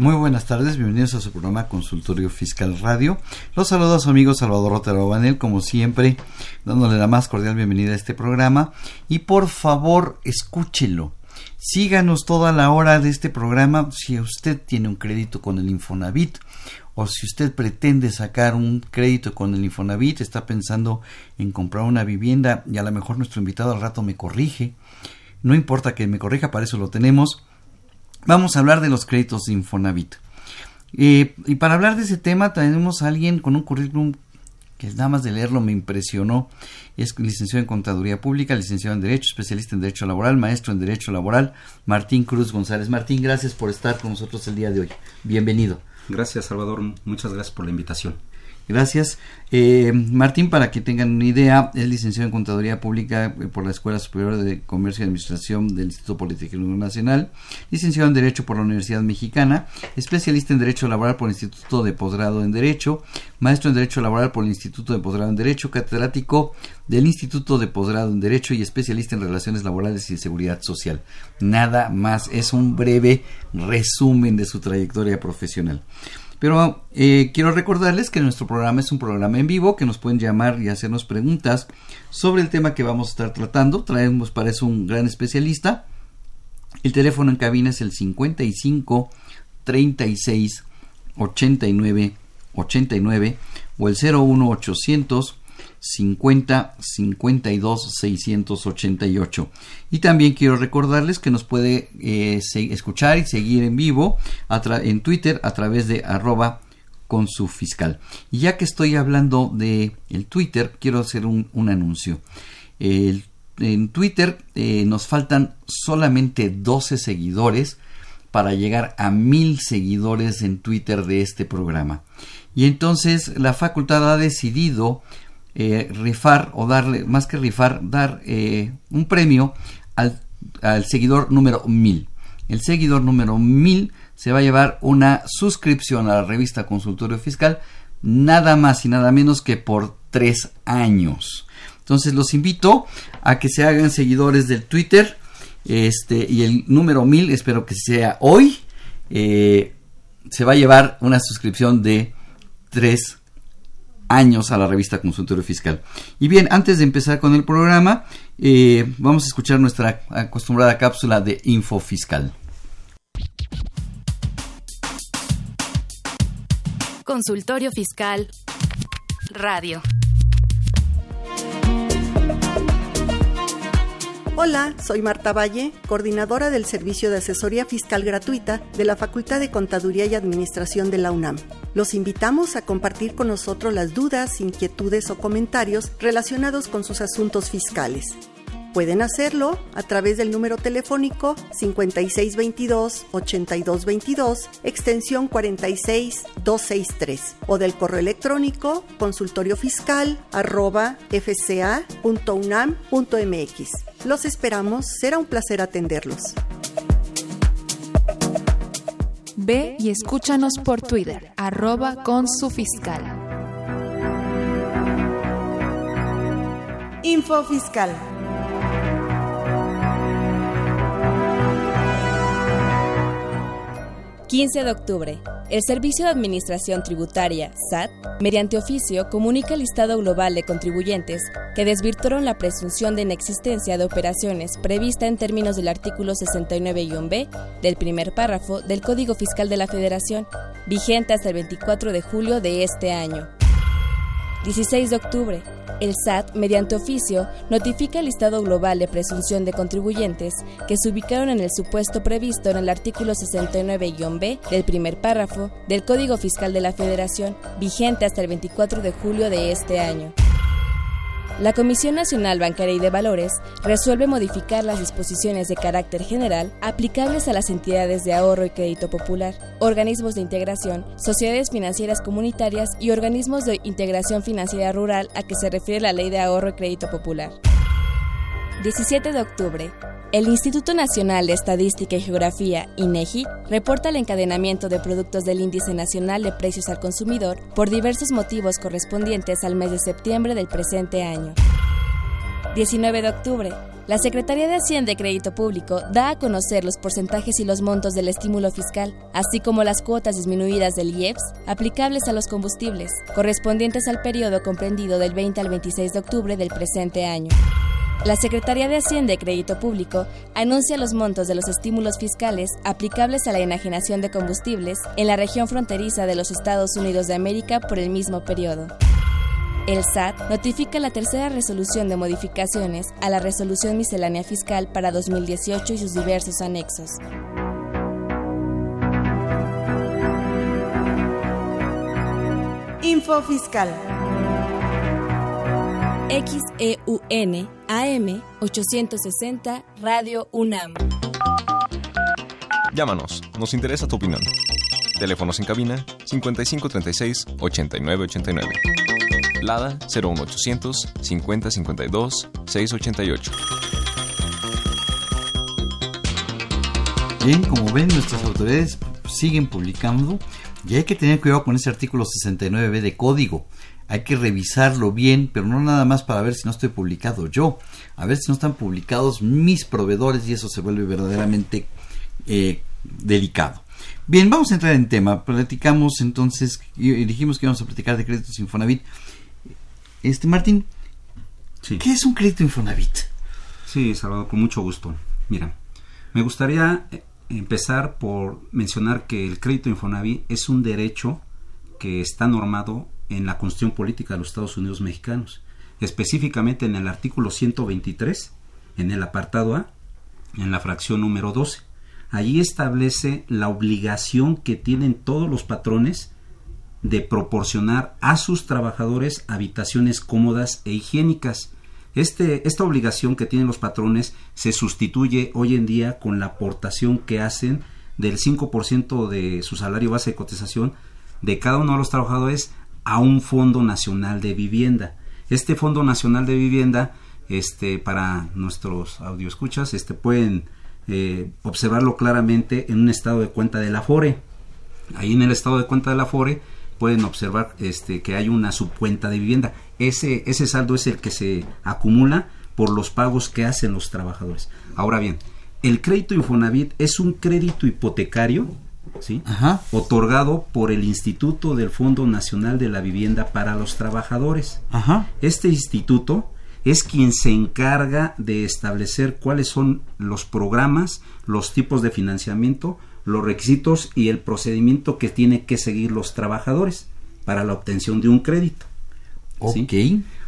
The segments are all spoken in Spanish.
Muy buenas tardes, bienvenidos a su programa Consultorio Fiscal Radio. Los saludo su amigo Salvador Rotero Banel, como siempre, dándole la más cordial bienvenida a este programa. Y por favor, escúchelo. Síganos toda la hora de este programa. Si usted tiene un crédito con el Infonavit o si usted pretende sacar un crédito con el Infonavit, está pensando en comprar una vivienda y a lo mejor nuestro invitado al rato me corrige. No importa que me corrija, para eso lo tenemos. Vamos a hablar de los créditos de Infonavit. Eh, y para hablar de ese tema tenemos a alguien con un currículum que nada más de leerlo me impresionó. Es licenciado en Contaduría Pública, licenciado en Derecho, especialista en Derecho Laboral, maestro en Derecho Laboral, Martín Cruz González. Martín, gracias por estar con nosotros el día de hoy. Bienvenido. Gracias, Salvador. Muchas gracias por la invitación. Gracias. Eh, Martín, para que tengan una idea, es licenciado en Contaduría Pública eh, por la Escuela Superior de Comercio y Administración del Instituto Politécnico Nacional, licenciado en Derecho por la Universidad Mexicana, especialista en Derecho Laboral por el Instituto de Posgrado en Derecho, maestro en Derecho Laboral por el Instituto de Posgrado en Derecho, catedrático del Instituto de Posgrado en Derecho y especialista en Relaciones Laborales y Seguridad Social. Nada más, es un breve resumen de su trayectoria profesional. Pero eh, quiero recordarles que nuestro programa es un programa en vivo, que nos pueden llamar y hacernos preguntas sobre el tema que vamos a estar tratando. Traemos para eso un gran especialista. El teléfono en cabina es el 55 36 89 89 o el 01 800 50 52 688. Y también quiero recordarles que nos puede eh, escuchar y seguir en vivo en Twitter a través de arroba con su fiscal. Y ya que estoy hablando de el Twitter, quiero hacer un, un anuncio. En Twitter eh, nos faltan solamente 12 seguidores para llegar a mil seguidores en Twitter de este programa. Y entonces la facultad ha decidido eh, rifar o darle, más que rifar, dar eh, un premio al, seguidor número 1000. El seguidor número 1000 se va a llevar una suscripción a la revista Consultorio Fiscal, nada más y nada menos que por tres años. Entonces los invito a que se hagan seguidores del Twitter. Este, y el número 1000, espero que sea hoy, eh, se va a llevar una suscripción de tres años a la revista Consultorio Fiscal. Y bien, antes de empezar con el programa, eh, vamos a escuchar nuestra acostumbrada cápsula de Info Fiscal. Consultorio Fiscal. Radio. Hola, soy Marta Valle, coordinadora del Servicio de Asesoría Fiscal Gratuita de la Facultad de Contaduría y Administración de la UNAM. Los invitamos a compartir con nosotros las dudas, inquietudes o comentarios relacionados con sus asuntos fiscales. Pueden hacerlo a través del número telefónico 5622-8222, extensión 46263, o del correo electrónico consultoriofiscal.fca.unam.mx. Los esperamos, será un placer atenderlos. Ve y escúchanos por Twitter, arroba con su fiscal. Info Fiscal. ...15 de octubre... El Servicio de Administración Tributaria, SAT, mediante oficio, comunica el listado global de contribuyentes que desvirtuaron la presunción de inexistencia de operaciones prevista en términos del artículo 69-B del primer párrafo del Código Fiscal de la Federación, vigente hasta el 24 de julio de este año. 16 de octubre. El SAT, mediante oficio, notifica el listado global de presunción de contribuyentes que se ubicaron en el supuesto previsto en el artículo 69-B del primer párrafo del Código Fiscal de la Federación, vigente hasta el 24 de julio de este año. La Comisión Nacional Bancaria y de Valores resuelve modificar las disposiciones de carácter general aplicables a las entidades de ahorro y crédito popular, organismos de integración, sociedades financieras comunitarias y organismos de integración financiera rural a que se refiere la Ley de Ahorro y Crédito Popular. 17 de octubre. El Instituto Nacional de Estadística y Geografía, INEGI, reporta el encadenamiento de productos del Índice Nacional de Precios al Consumidor por diversos motivos correspondientes al mes de septiembre del presente año. 19 de octubre. La Secretaría de Hacienda y Crédito Público da a conocer los porcentajes y los montos del estímulo fiscal, así como las cuotas disminuidas del IEPS aplicables a los combustibles, correspondientes al periodo comprendido del 20 al 26 de octubre del presente año. La Secretaría de Hacienda y Crédito Público anuncia los montos de los estímulos fiscales aplicables a la enajenación de combustibles en la región fronteriza de los Estados Unidos de América por el mismo periodo. El SAT notifica la tercera resolución de modificaciones a la resolución miscelánea fiscal para 2018 y sus diversos anexos. Info Fiscal. XEUN AM 860 Radio UNAM. Llámanos, nos interesa tu opinión. Teléfonos en cabina 5536 8989. Lada 01800 5052 688. Bien, como ven, nuestras autoridades siguen publicando y hay que tener cuidado con ese artículo 69b de código hay que revisarlo bien, pero no nada más para ver si no estoy publicado yo, a ver si no están publicados mis proveedores y eso se vuelve verdaderamente eh, delicado. Bien, vamos a entrar en tema. Platicamos entonces, y dijimos que íbamos a platicar de créditos Infonavit. Este, Martín, ¿qué es un crédito Infonavit? Sí, Salvador, con mucho gusto. Mira, me gustaría eh, empezar por mencionar que el crédito Infonavit es un derecho que está normado en la Constitución Política de los Estados Unidos Mexicanos, específicamente en el artículo 123, en el apartado A, en la fracción número 12. Allí establece la obligación que tienen todos los patrones de proporcionar a sus trabajadores habitaciones cómodas e higiénicas. Este, esta obligación que tienen los patrones se sustituye hoy en día con la aportación que hacen del 5% de su salario base de cotización de cada uno de los trabajadores a un Fondo Nacional de Vivienda. Este Fondo Nacional de Vivienda, este, para nuestros escuchas este, pueden eh, observarlo claramente en un estado de cuenta de la FORE. Ahí en el estado de cuenta de la FORE pueden observar este, que hay una subcuenta de vivienda. Ese, ese saldo es el que se acumula por los pagos que hacen los trabajadores. Ahora bien, el crédito Infonavit es un crédito hipotecario ¿sí? otorgado por el Instituto del Fondo Nacional de la Vivienda para los Trabajadores. Este instituto es quien se encarga de establecer cuáles son los programas, los tipos de financiamiento, los requisitos y el procedimiento que tienen que seguir los trabajadores para la obtención de un crédito. Ok.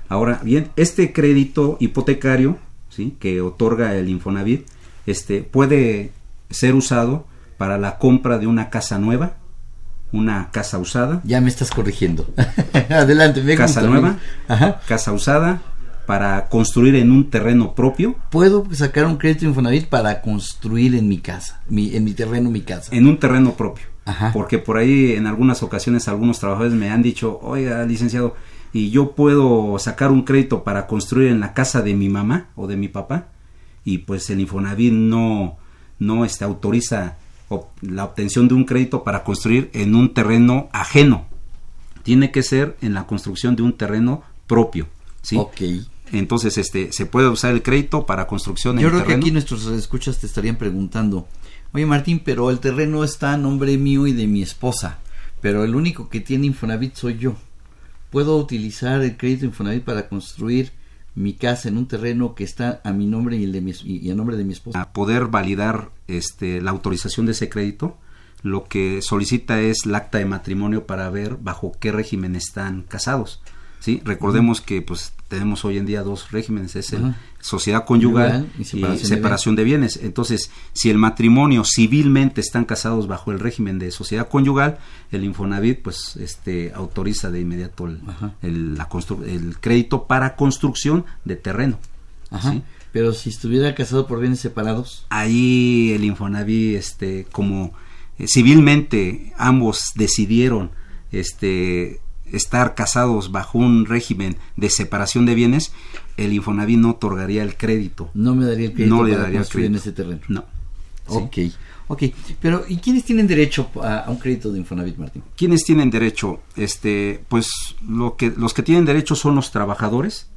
Ahora bien, este crédito hipotecario, ¿sí? que otorga el Infonavit, este puede ser usado para la compra de una casa nueva, una casa usada. Ya me estás corrigiendo. Adelante, me Casa nueva, casa usada, para construir en un terreno propio. Puedo sacar un crédito Infonavit para construir en mi casa, mi, en mi terreno, mi casa. En un terreno propio. Porque por ahí en algunas ocasiones algunos trabajadores me han dicho, oiga, licenciado, y yo puedo sacar un crédito para construir en la casa de mi mamá o de mi papá. Y pues el Infonavit no, no este, autoriza la obtención de un crédito para construir en un terreno ajeno. Tiene que ser en la construcción de un terreno propio. ¿sí? Entonces, este, se puede usar el crédito para construcción Yo creo que aquí nuestros escuchas te estarían preguntando, oye Martín, pero el terreno está a nombre mío y de mi esposa, pero el único que tiene Infonavit soy yo. ¿Puedo utilizar el crédito Infonavit para construir mi casa en un terreno que está a mi nombre y, el de mi, y a nombre de mi esposa. A poder validar este, la autorización de ese crédito, lo que solicita es el acta de matrimonio para ver bajo qué régimen están casados. ¿sí? Recordemos que pues, tenemos hoy en día dos regímenes, es el sociedad conyugal y separación, de, bienes. Entonces, si el matrimonio civilmente están casados bajo el régimen de sociedad conyugal, el Infonavit pues este autoriza de inmediato el, la el crédito para construcción de terreno. Pero si estuviera casado por bienes separados, ahí el Infonavit este como eh, civilmente ambos decidieron este estar casados bajo un régimen de separación de bienes, el Infonavit no otorgaría el crédito. No me daría el crédito no le daría construir en ese terreno. No. Ok, ok. Pero ¿y quiénes tienen derecho a, un crédito de Infonavit, Martín? ¿Quiénes tienen derecho? Este, pues lo que, los que tienen derecho son los trabajadores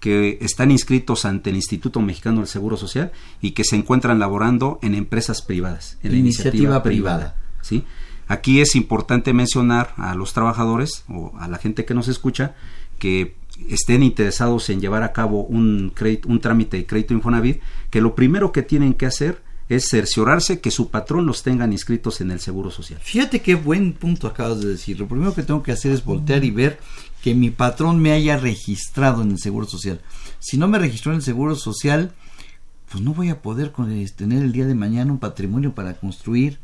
que están inscritos ante el Instituto Mexicano del Seguro Social y que se encuentran laborando en empresas privadas, en la iniciativa, privada. ¿sí? Aquí es importante mencionar a los trabajadores o a la gente que nos escucha que estén interesados en llevar a cabo un, un trámite de crédito Infonavit, que lo primero que tienen que hacer es cerciorarse que su patrón los tengan inscritos en el Seguro Social. Fíjate qué buen punto acabas de decir. Lo primero que tengo que hacer es voltear y ver que mi patrón me haya registrado en el Seguro Social. Si no me registró en el Seguro Social, pues no voy a poder tener el día de mañana un patrimonio para construir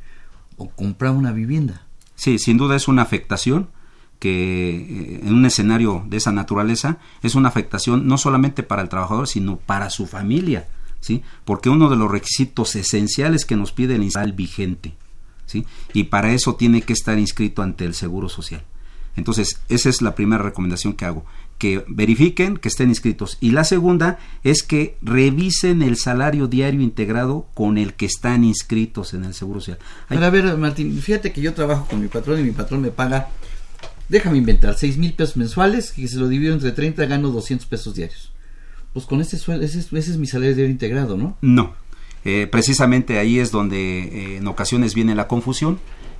o comprar una vivienda. Sí, sin duda es una afectación que eh, en un escenario de esa naturaleza es una afectación no solamente para el trabajador, sino para su familia, ¿sí? Porque uno de los requisitos esenciales que nos pide el install vigente, ¿sí? Y para eso tiene que estar inscrito ante el Seguro Social. Entonces, esa es la primera recomendación que hago que verifiquen que estén inscritos. Y la segunda es que revisen el salario diario integrado con el que están inscritos en el Seguro Social. Hay... a ver, Martín, fíjate que yo trabajo con mi patrón y mi patrón me paga, déjame inventar, seis mil pesos mensuales, que se lo divido entre 30, gano 200 pesos diarios. Pues con ese, ese, ese es mi salario diario integrado, ¿no? No. Eh, precisamente ahí es donde eh, en ocasiones viene la confusión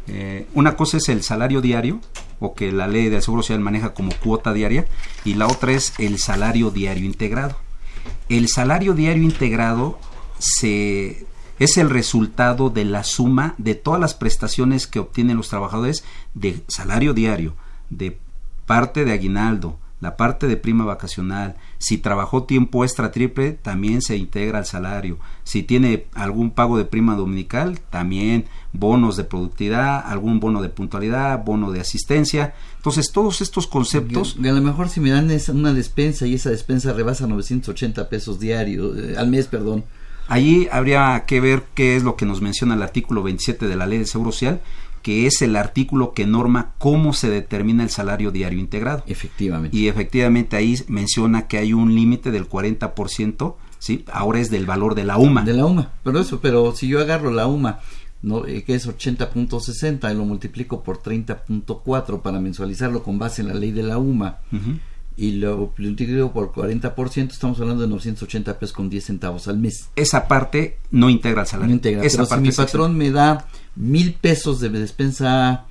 eh, una cosa es el salario diario, o que la ley del Seguro Social maneja como cuota diaria, y la otra es el salario diario integrado. El salario diario integrado se, es el resultado de la suma de todas las prestaciones que obtienen los trabajadores de salario diario, de parte de aguinaldo, la parte de prima vacacional. Si trabajó tiempo extra triple, también se integra al salario. Si tiene algún pago de prima dominical, también bonos de productividad, algún bono de puntualidad, bono de asistencia. Entonces, todos estos conceptos... a lo mejor si me dan una despensa y esa despensa rebasa 980 pesos diarios, eh, al mes, perdón. Allí habría que ver qué es lo que nos menciona el artículo 27 de la Ley de Seguro Social que es el artículo que norma cómo se determina el salario diario integrado. Efectivamente. Y efectivamente ahí menciona que hay un límite del 40%, ¿sí? Ahora es del valor de la UMA. De la UMA, pero eso, pero si yo agarro la UMA, no, eh, que es 80.60 y lo multiplico por 30.4 para mensualizarlo con base en la ley de la UMA, y lo, lo por 40%, estamos hablando de 980 pesos con 10 centavos al mes. Esa parte no integra el salario. No integra, Esa pero si mi patrón me da mil pesos de despensa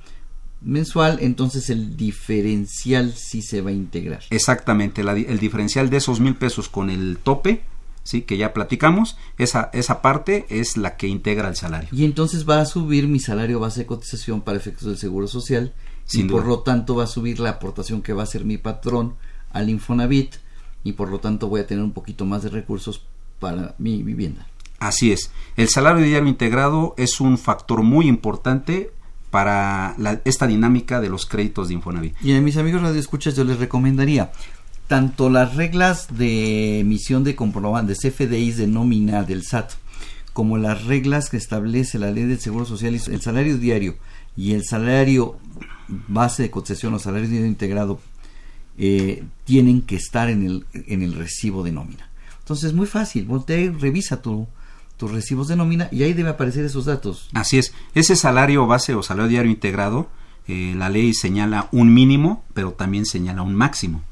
mensual, entonces el diferencial sí se va a integrar. Exactamente, el diferencial de esos mil pesos con el tope, sí, que ya platicamos, esa, esa parte es la que integra el salario. Y entonces va a subir mi salario base de cotización para efectos del seguro social y por lo tanto va a subir la aportación que va a hacer mi patrón al Infonavit y por lo tanto voy a tener un poquito más de recursos para mi vivienda. Así es. El salario diario integrado es un factor muy importante para esta dinámica de los créditos de Infonavit. Y a mis amigos radio escuchas yo les recomendaría tanto las reglas de emisión de comprobantes CFDIs de nómina del SAT como las reglas que establece la ley del Seguro Social y el salario diario y el salario base de cotización o salario diario integrado eh, tienen que estar en el, en el recibo de nómina. Entonces es muy fácil, voltea y revisa tu, tus recibos de nómina y ahí debe aparecer esos datos. Así es, ese salario base o salario diario integrado, eh, la ley señala un mínimo, pero también señala un máximo.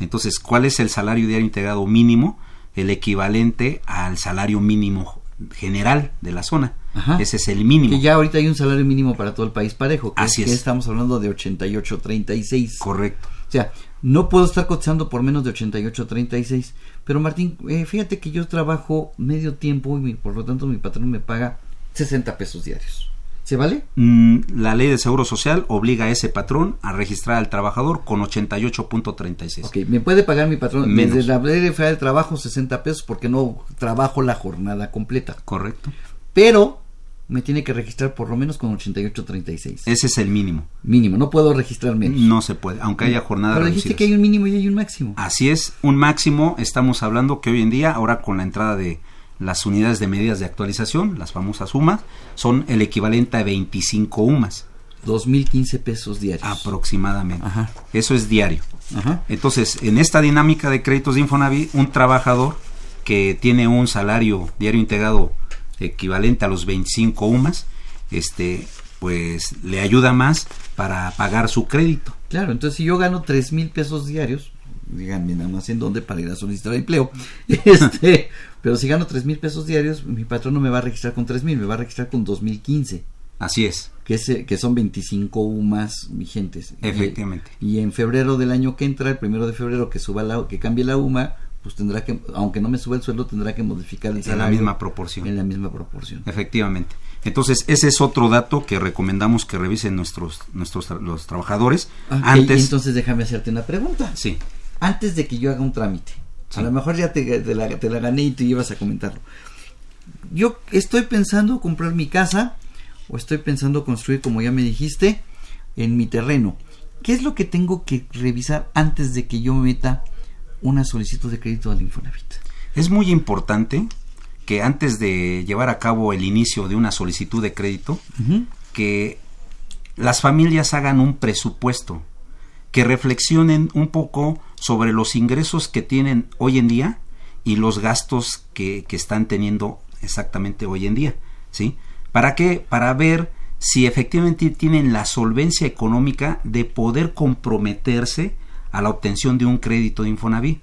Entonces, ¿cuál es el salario diario integrado mínimo? El equivalente al salario mínimo general de la zona. Ese es el mínimo. Que ya ahorita hay un salario mínimo para todo el país parejo. Que Así es, Que estamos hablando de 88.36. Correcto. O sea, no puedo estar cotizando por menos de 88.36. Pero Martín, eh, fíjate que yo trabajo medio tiempo y por lo tanto mi patrón me paga 60 pesos diarios. ¿Se vale? Mm, la ley de seguro social obliga a ese patrón a registrar al trabajador con 88.36. Ok, me puede pagar mi patrón Menos. desde la ley de federal de trabajo 60 pesos porque no trabajo la jornada completa. Correcto. Pero me tiene que registrar por lo menos con 88.36. Ese es el mínimo. Mínimo, no puedo registrar menos. No se puede, aunque haya jornada Pero dijiste que hay un mínimo y hay un máximo. Así es, un máximo, estamos hablando que hoy en día, ahora con la entrada de las unidades de medidas de actualización, las famosas UMAS, son el equivalente a 25 UMAS 2.015 pesos diarios. aproximadamente. Ajá. Eso es diario. Ajá. Entonces, en esta dinámica de créditos de Infonavit, un trabajador que tiene un salario diario integrado equivalente a los 25 UMAS, este, pues le ayuda más para pagar su crédito. Claro, entonces si yo gano tres mil pesos diarios, díganme nada más en dónde para ir a solicitar empleo, este, pero si gano tres mil pesos diarios, mi patrón no me va a registrar con tres mil, me va a registrar con dos mil quince, Así es, que, es, eh, que son 25 UMAS vigentes. Efectivamente. Y, en febrero del año que entra, el primero de febrero que suba la, que cambie la UMA, pues tendrá que, aunque no me suba el sueldo, tendrá que modificar el En la salario misma proporción. en la misma proporción. Efectivamente. Entonces, ese es otro dato que recomendamos que revisen nuestros, nuestros los trabajadores antes. entonces déjame hacerte una pregunta. Sí, antes de que yo haga un trámite. Sí. A lo mejor ya te, te la, te la gané y tú ibas a comentarlo. Yo estoy pensando comprar mi casa o estoy pensando construir, como ya me dijiste, en mi terreno. ¿Qué es lo que tengo que revisar antes de que yo meta una solicitud de crédito al Infonavit? es muy importante que antes de llevar a cabo el inicio de una solicitud de crédito, que las familias hagan un presupuesto, que reflexionen un poco sobre los ingresos que tienen hoy en día y los gastos que, que están teniendo exactamente hoy en día, ¿sí? ¿Para qué? Para ver si efectivamente tienen la solvencia económica de poder comprometerse a la obtención de un crédito de Infonavit.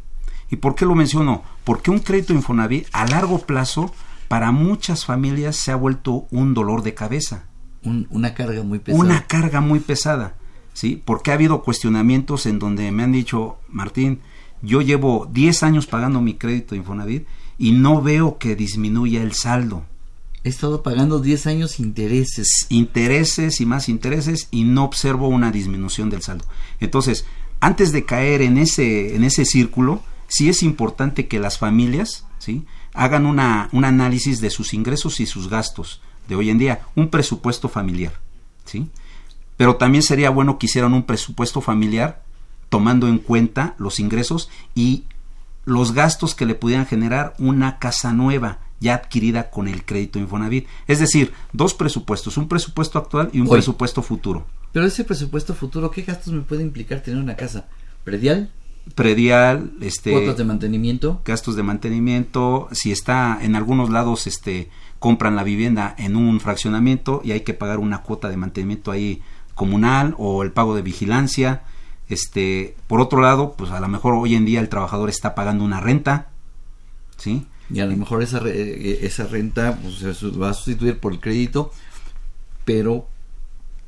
¿Y por qué lo menciono? Porque un crédito de Infonavit a largo plazo para muchas familias se ha vuelto un dolor de cabeza Un- una carga muy pesada. una carga muy pesada, ¿sí? Porque ha habido cuestionamientos en donde me han dicho, Martín, yo llevo 10 años pagando mi crédito Infonavit y no veo que disminuya el saldo. He estado pagando 10 años intereses. Intereses y más intereses y no observo una disminución del saldo. Entonces, antes de caer en ese, en ese círculo, sí es importante que las familias, ¿sí? hagan una, un análisis de sus ingresos y sus gastos de hoy en día, un presupuesto familiar, ¿sí? Pero también sería bueno que hicieran un presupuesto familiar tomando en cuenta los ingresos y los gastos que le pudieran generar una casa nueva ya adquirida con el crédito Infonavit. Es decir, dos presupuestos, un presupuesto actual y un Hoy. presupuesto futuro. Pero ese presupuesto futuro, ¿qué gastos me puede implicar tener una casa? ¿Predial? Predial, este ¿Cuotas de mantenimiento? gastos de mantenimiento, si está en algunos lados este compran la vivienda en un fraccionamiento y hay que pagar una cuota de mantenimiento ahí comunal o el pago de vigilancia. Este, por otro lado, pues a lo mejor hoy en día el trabajador está pagando una renta, ¿sí? Y a lo mejor esa, eh, esa renta pues, se va a sustituir por el crédito, pero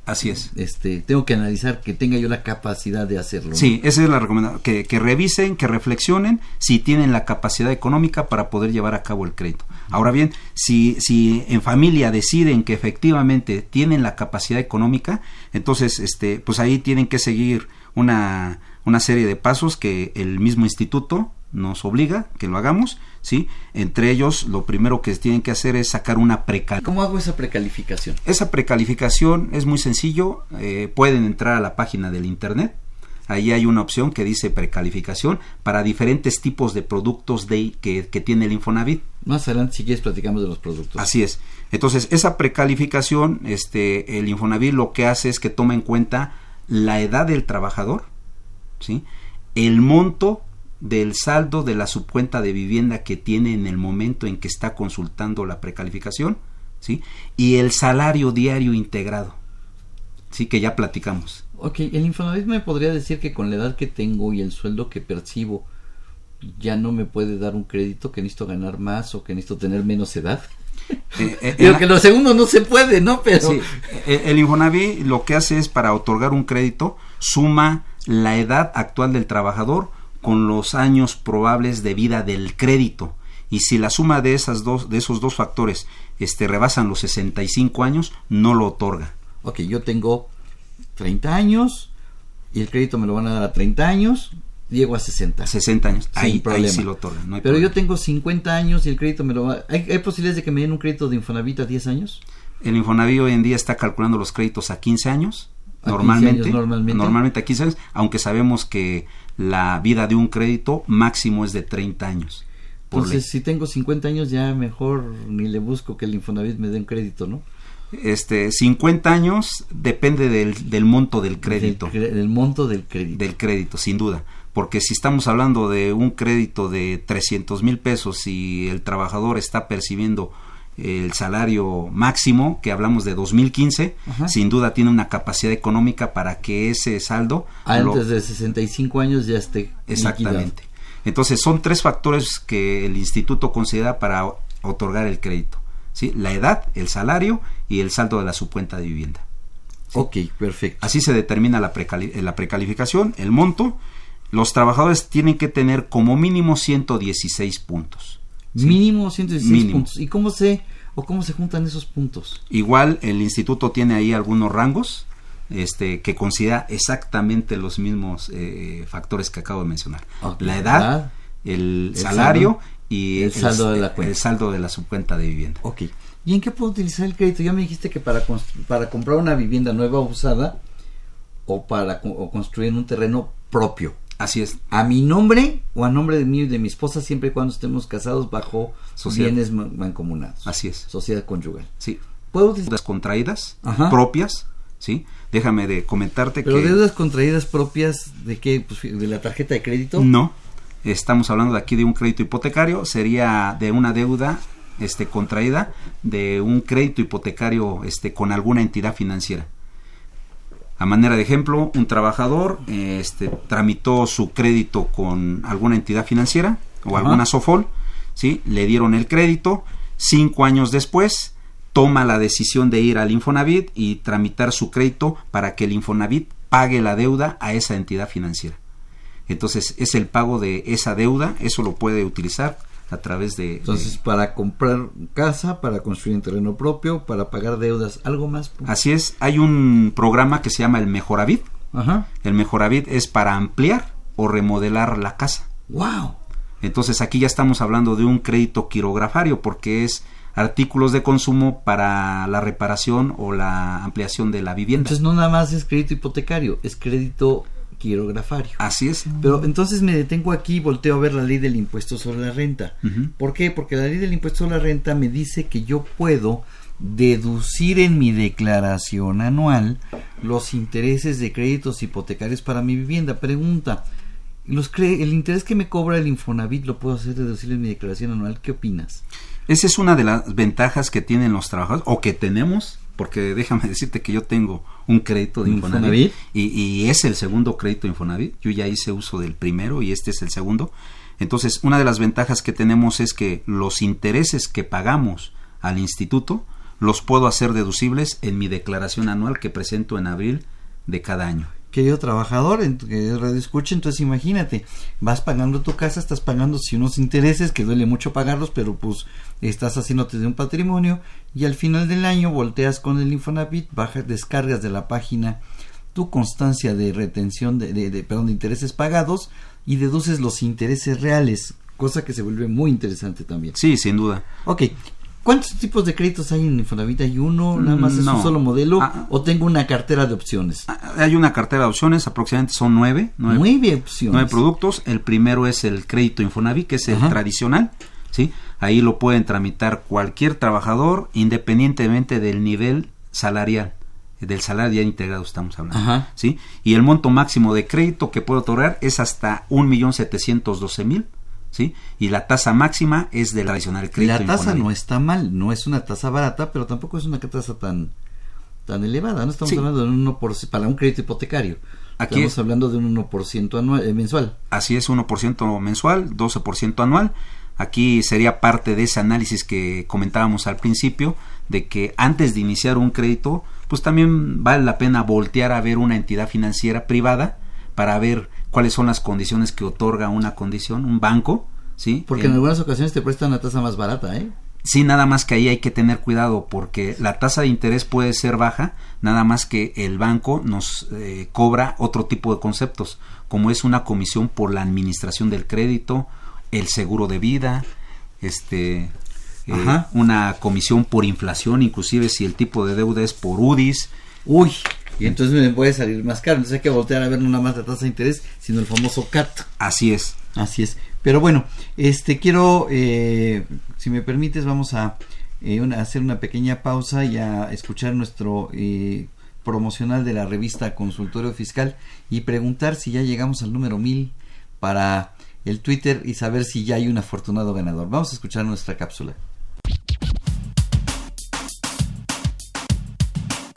Así es. este tengo que analizar que tenga yo la capacidad de hacerlo. Sí, esa es la recomendación, que, que revisen, que reflexionen si tienen la capacidad económica para poder llevar a cabo el crédito. Ahora bien, si, si en familia deciden que efectivamente tienen la capacidad económica, entonces este, pues ahí tienen que seguir una, una serie de pasos que el mismo instituto nos obliga que lo hagamos, ¿sí? Entre ellos, lo primero que tienen que hacer es sacar una precalificación. ¿Cómo hago esa precalificación? Esa precalificación es muy sencillo, eh, pueden entrar a la página del internet, ahí hay una opción que dice precalificación para diferentes tipos de productos de, que, que tiene el Infonavit. Más adelante, si quieres, platicamos de los productos. Así es. Entonces, esa precalificación, este, el Infonavit lo que hace es que toma en cuenta la edad del trabajador, ¿sí? el monto del saldo de la subcuenta de vivienda que tiene en el momento en que está consultando la precalificación, ¿sí? y el salario diario integrado, ¿sí? que ya platicamos. Ok, el Infonavit me podría decir que con la edad que tengo y el sueldo que percibo, ya no me puede dar un crédito, que necesito ganar más o que necesito tener menos edad. Eh, eh, Digo que lo segundo no se puede, ¿no? Pero Sí, el, el Infonavit lo que hace es para otorgar un crédito, suma la edad actual del trabajador con los años probables de vida del crédito y si la suma de esas dos de esos dos factores este rebasan los 65 años, no lo otorga. Ok, yo tengo 30 años y el crédito me lo van a dar a 30 años, llego a 60. 60 años, ahí, ahí problema. sí lo otorga. no hay Pero yo problema. tengo 50 años y el crédito me lo va... ¿Hay, hay posibilidades de que me den un crédito de Infonavit a 10 años? El Infonavit hoy en día está calculando los créditos a 15 años, A 15 normalmente, años normalmente. a 15 años, aunque sabemos que la vida de un crédito máximo es de 30 años. ley. Entonces, si tengo 50 años, ya mejor ni le busco que el Infonavit me dé un crédito, ¿no? Este, 50 años depende del, del monto del crédito. Del, del monto del crédito. Del crédito, sin duda. Porque si estamos hablando de un crédito de 300 mil pesos y el trabajador está percibiendo el salario máximo, que hablamos de 2015, Ajá. sin duda tiene una capacidad económica para que ese saldo... lo- Antes de 65 años ya esté Exactamente. Entonces son tres factores que el instituto considera para otorgar el crédito. ¿sí? La edad, el salario y el saldo de la su cuenta de vivienda. Ok, perfecto. Así se determina la, precali- eh, la precalificación, el monto. Los trabajadores tienen que tener como mínimo 116 puntos. ¿Sí? Mínimo 116 Mínimo. puntos. ¿Y cómo se o cómo se juntan esos puntos? Igual el instituto tiene ahí algunos rangos este, que considera exactamente los mismos eh, factores que acabo de mencionar. La edad, edad, el, el salario saldo, y el saldo de la cuenta. el saldo de la subcuenta de vivienda. Ok. ¿Y en qué puedo utilizar el crédito? Ya me dijiste que para, para comprar una vivienda nueva o usada o para co- o construir un terreno propio. Así es. A mi nombre o a nombre de mí y de mi esposa siempre y cuando estemos casados bajo Sociedad. bienes ma- mancomunados. Así es. Sociedad conyugal. Sí. ¿Puedo? Deudas contraídas, Ajá. propias, ¿sí? Déjame de comentarte Pero que... deudas contraídas propias de qué? Pues, de la tarjeta de crédito. No, estamos hablando de aquí de un crédito hipotecario, sería de una deuda este contraída de un crédito hipotecario este con alguna entidad financiera. A manera de ejemplo, un trabajador este tramitó su crédito con alguna entidad financiera o Ajá. alguna Sofol, ¿sí? Le dieron el crédito, cinco años después toma la decisión de ir al Infonavit y tramitar su crédito para que el Infonavit pague la deuda a esa entidad financiera. Entonces es el pago de esa deuda, eso lo puede utilizar a través de... Entonces, de- para comprar casa, para construir un terreno propio, para pagar deudas, algo más. así es, hay un programa que se llama el Mejoravit. Ajá. El Mejoravit es para ampliar o remodelar la casa. ¡Wow! Entonces aquí ya estamos hablando de un crédito quirografario porque es artículos de consumo para la reparación o la ampliación de la vivienda. Entonces no nada más es crédito hipotecario, es crédito quirografario. Así es. Pero entonces me detengo aquí y volteo a ver la ley del impuesto sobre la renta. ¿Por qué? Porque la ley del impuesto sobre la renta me dice que yo puedo deducir en mi declaración anual los intereses de créditos hipotecarios para mi vivienda. Pregunta, los cre- el interés que me cobra el Infonavit lo puedo hacer deducir en mi declaración anual. ¿Qué opinas? Esa es una de las ventajas que tienen los trabajadores o que tenemos, porque déjame decirte que yo tengo un crédito de Infonavit, Infonavit. Y, y es el segundo crédito de Infonavit. Yo ya hice uso del primero y este es el segundo. Entonces, una de las ventajas que tenemos es que los intereses que pagamos al instituto los puedo hacer deducibles en mi declaración anual que presento en abril de cada año. Querido trabajador, en tu querido radio escucha, entonces imagínate, vas pagando tu casa, estás pagando si unos intereses que duele mucho pagarlos, pero pues estás haciéndote de un patrimonio y al final del año volteas con el Infonavit, bajas, descargas de la página tu constancia de retención de, de, de- perdón, de intereses pagados y deduces los intereses reales, cosa que se vuelve muy interesante también. Sí, sin duda. Ok, ¿cuántos tipos de créditos hay en Infonavit? ¿Hay uno? ¿Nada más es No. un solo modelo? Ah. ¿O tengo una cartera de opciones? Hay una cartera de opciones, aproximadamente son nueve. nueve Nueve opciones. nueve productos. El primero es el crédito Infonavit, que es el Ajá. tradicional. ¿sí? Ahí lo pueden tramitar cualquier trabajador, independientemente del nivel salarial. Del salario ya integrado estamos hablando. Ajá. ¿sí? Y el monto máximo de crédito que puede otorgar es hasta 1.712.000. ¿sí? Y la tasa máxima es del tradicional crédito La tasa no está mal, no es una tasa barata, pero tampoco es una tasa tan tan elevada. No estamos Sí. hablando de un 1% para un crédito hipotecario. Aquí estamos es- hablando de un 1% anual, eh, mensual. Así es, 1% mensual, 12% anual. Aquí sería parte de ese análisis que comentábamos al principio, de que antes de iniciar un crédito, pues también vale la pena voltear a ver una entidad financiera privada para ver cuáles son las condiciones que otorga una condición, un banco, ¿sí? Porque en, algunas ocasiones te prestan una tasa más barata, ¿eh? Sí, nada más que ahí hay que tener cuidado porque la tasa de interés puede ser baja, nada más que el banco nos eh, cobra otro tipo de conceptos, como es una comisión por la administración del crédito, el seguro de vida, este, eh, una comisión por inflación, inclusive si el tipo de deuda es por UDIs. Uy, y entonces me puede salir más caro, entonces hay que voltear a ver no nada más la tasa de interés, sino el famoso CAT. Así es. Así es. Pero bueno, este quiero, eh, si me permites, vamos a eh, hacer una pequeña pausa y a escuchar nuestro eh, promocional de la revista Consultorio Fiscal y preguntar si ya llegamos al número mil para el Twitter y saber si ya hay un afortunado ganador. Vamos a escuchar nuestra cápsula.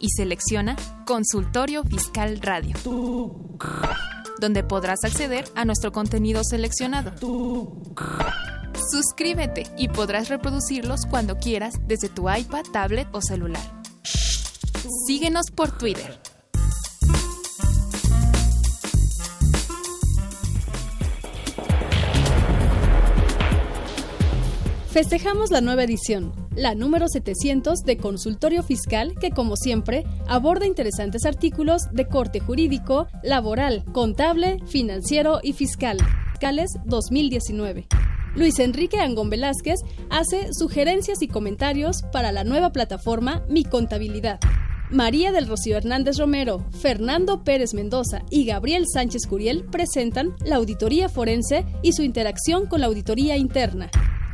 y selecciona Consultorio Fiscal Radio, donde podrás acceder a nuestro contenido seleccionado. Suscríbete y podrás reproducirlos cuando quieras desde tu iPad, tablet o celular. Síguenos por Twitter. Festejamos la nueva edición, la número 700 de Consultorio Fiscal, que como siempre aborda interesantes artículos de corte jurídico, laboral, contable, financiero y fiscal. Fiscales 2019. Luis Enrique Angón Velázquez hace sugerencias y comentarios para la nueva plataforma Mi Contabilidad. María del Rocío Hernández Romero, Fernando Pérez Mendoza y Gabriel Sánchez Curiel presentan la auditoría forense y su interacción con la auditoría interna.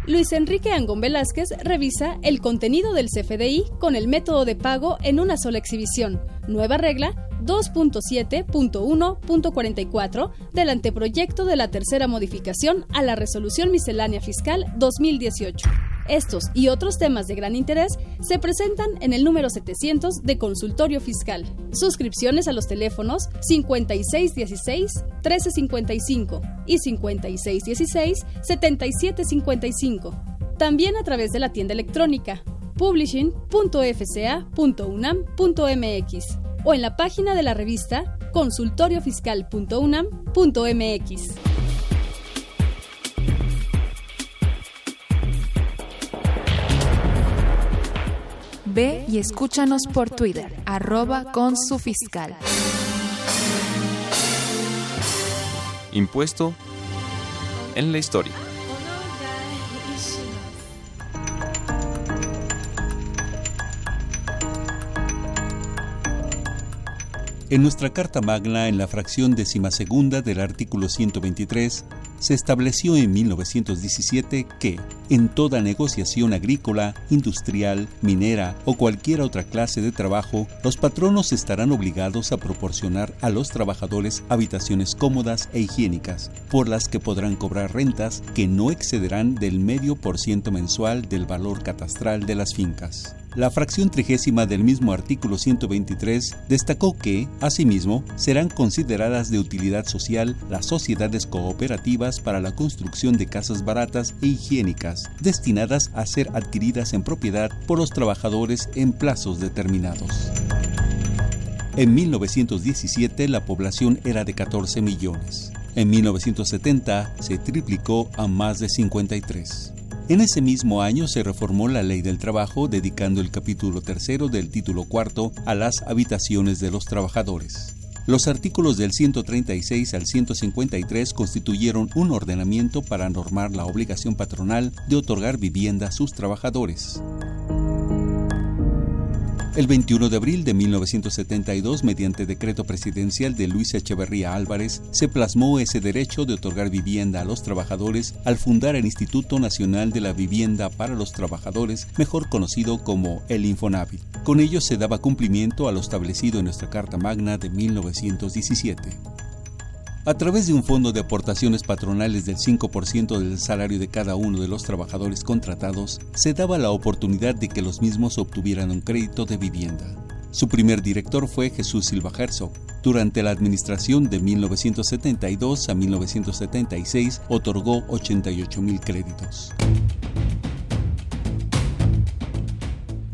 Luis Enrique Angón Velázquez revisa el contenido del CFDI con el método de pago en una sola exhibición. Nueva regla 2.7.1.44 del anteproyecto de la tercera modificación a la Resolución Miscelánea Fiscal 2018. Estos y otros temas de gran interés se presentan en el número 700 de Consultorio Fiscal. Suscripciones a los teléfonos 5616-1355 y 5616-7755. También a través de la tienda electrónica publishing.fca.unam.mx o en la página de la revista consultoriofiscal.unam.mx. Ve y escúchanos por Twitter, arroba con su fiscal. Impuesto en la historia. En nuestra Carta Magna, en la fracción decimasegunda del artículo 123, se estableció en 1917 que, en toda negociación agrícola, industrial, minera o cualquier otra clase de trabajo, los patronos estarán obligados a proporcionar a los trabajadores habitaciones cómodas e higiénicas, por las que podrán cobrar rentas que no excederán del medio por ciento mensual del valor catastral de las fincas. La fracción trigésima del mismo artículo 123 destacó que, asimismo, serán consideradas de utilidad social las sociedades cooperativas para la construcción de casas baratas e higiénicas, destinadas a ser adquiridas en propiedad por los trabajadores en plazos determinados. En 1917 la población era de 14 millones. En 1970 se triplicó a más de 53. En ese mismo año se reformó la ley del trabajo dedicando el capítulo tercero del título cuarto a las habitaciones de los trabajadores. Los artículos del 136 al 153 constituyeron un ordenamiento para normar la obligación patronal de otorgar vivienda a sus trabajadores. El 21 de abril de 1972, mediante decreto presidencial de Luis Echeverría Álvarez, se plasmó ese derecho de otorgar vivienda a los trabajadores al fundar el Instituto Nacional de la Vivienda para los Trabajadores, mejor conocido como el Infonavit. Con ello se daba cumplimiento a lo establecido en nuestra Carta Magna de 1917. A través de un fondo de aportaciones patronales del 5% del salario de cada uno de los trabajadores contratados, se daba la oportunidad de que los mismos obtuvieran un crédito de vivienda. Su primer director fue Jesús Silva Herzog. Durante la administración de 1972 a 1976 otorgó 88 mil créditos.